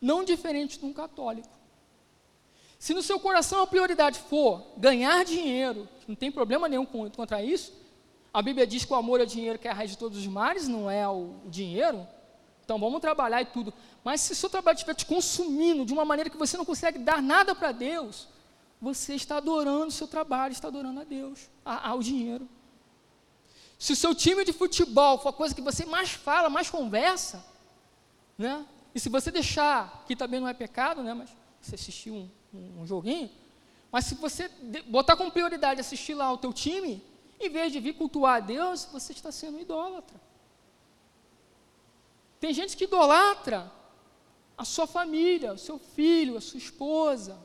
S1: Não diferente de um católico. Se no seu coração a prioridade for ganhar dinheiro, não tem problema nenhum contra isso, a Bíblia diz que o amor ao dinheiro que é a raiz de todos os males, não é o dinheiro, então vamos trabalhar e tudo. Mas se o seu trabalho estiver te consumindo de uma maneira que você não consegue dar nada para Deus, você está adorando o seu trabalho, está adorando a Deus, ao dinheiro. Se o seu time de futebol for a coisa que você mais fala, mais conversa, né? E se você deixar, que também não é pecado, né? Mas você assistir um, um, um joguinho, mas se você botar como prioridade assistir lá o teu time, em vez de vir cultuar a Deus, você está sendo idólatra. Tem gente que idolatra a sua família, o seu filho, a sua esposa,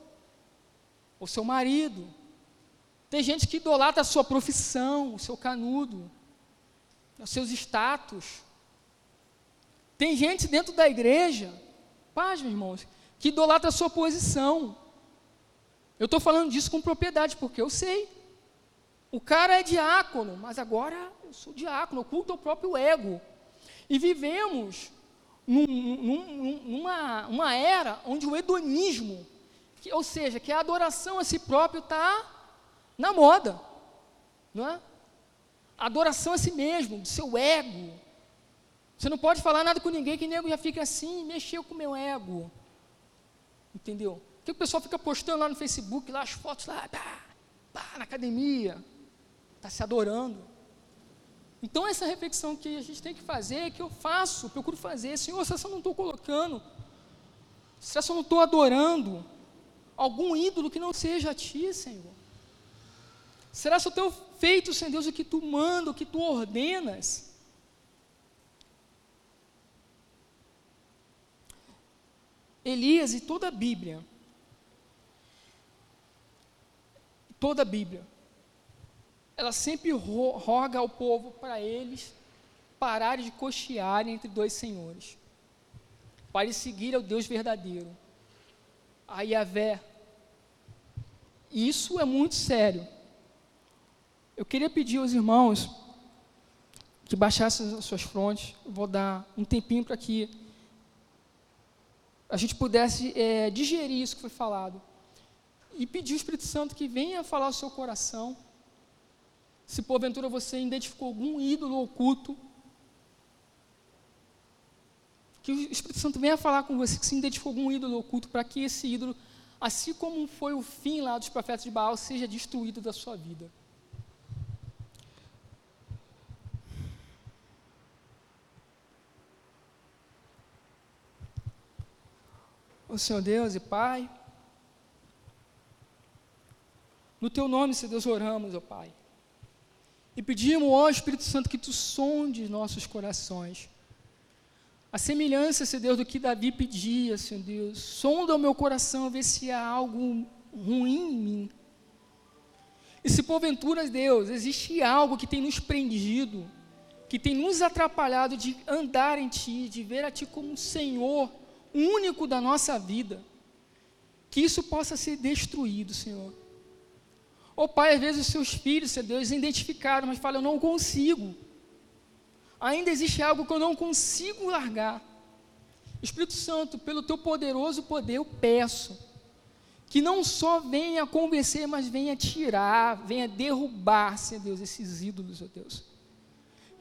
S1: o seu marido. Tem gente que idolatra a sua profissão, o seu canudo os seus status. Tem gente dentro da igreja, paz, meus irmãos, que idolatra a sua posição. Eu estou falando disso com propriedade, porque eu sei. O cara é diácono, mas agora eu sou diácono, oculta o próprio ego. E vivemos num, num, numa uma era onde o hedonismo, que, ou seja, que a adoração a si próprio está na moda. Não é? adoração a si mesmo, do seu ego. Você não pode falar nada com ninguém que o nego já fica assim, mexeu com o meu ego. Entendeu? Que o pessoal fica postando lá no Facebook, lá as fotos lá, pá, pá, na academia. Está se adorando. Então essa reflexão que a gente tem que fazer, que eu faço, procuro fazer, Senhor, se eu não estou colocando, se eu não estou adorando algum ídolo que não seja a Ti, Senhor. Será que eu tenho feito, Senhor Deus, o que Tu manda, o que Tu ordenas? Elias e toda a Bíblia, toda a Bíblia, ela sempre roga ao povo para eles pararem de cochear entre dois senhores, para seguir ao Deus verdadeiro, a Yahvé. Isso é muito sério. Eu queria pedir aos irmãos que baixassem as suas frontes. Eu vou dar um tempinho para que a gente pudesse é, digerir isso que foi falado. E pedir ao Espírito Santo que venha falar ao seu coração. Se porventura você identificou algum ídolo oculto, que o Espírito Santo venha falar com você que se identificou algum ídolo oculto, para que esse ídolo, assim como foi o fim lá dos profetas de Baal, seja destruído da sua vida. o Senhor Deus e Pai. No Teu nome, Senhor Deus, oramos, ó Pai. E pedimos, ó Espírito Santo, que Tu sondes nossos corações. A semelhança, Senhor Deus, do que Davi pedia, Senhor Deus. Sonda o meu coração, ver se há algo ruim em mim. E se porventura, Deus, existe algo que tem nos prendido, que tem nos atrapalhado de andar em Ti, de ver a Ti como Senhor, único da nossa vida, que isso possa ser destruído, Senhor. Oh, Pai, às vezes os seus filhos, Senhor Deus, identificaram, mas falam, eu não consigo. Ainda existe algo que eu não consigo largar. Espírito Santo, pelo teu poderoso poder, eu peço que não só venha convencer, mas venha tirar, venha derrubar, Senhor Deus, esses ídolos, ó Deus.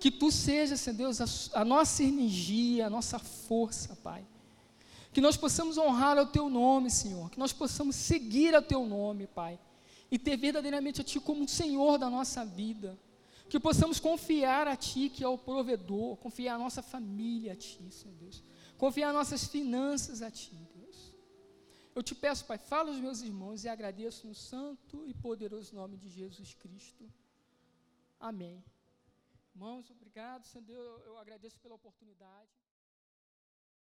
S1: Que tu seja, Senhor Deus, a, a nossa energia, a nossa força, Pai. Que nós possamos honrar o teu nome, Senhor. Que nós possamos seguir o teu nome, Pai. E ter verdadeiramente a Ti como o Senhor da nossa vida. Que possamos confiar a Ti, que é o provedor. Confiar a nossa família a Ti, Senhor Deus. Confiar nossas finanças a Ti, Deus. Eu te peço, Pai, fala aos meus irmãos e agradeço no santo e poderoso nome de Jesus Cristo. Amém. Irmãos, obrigado, Senhor Deus. Eu agradeço pela oportunidade.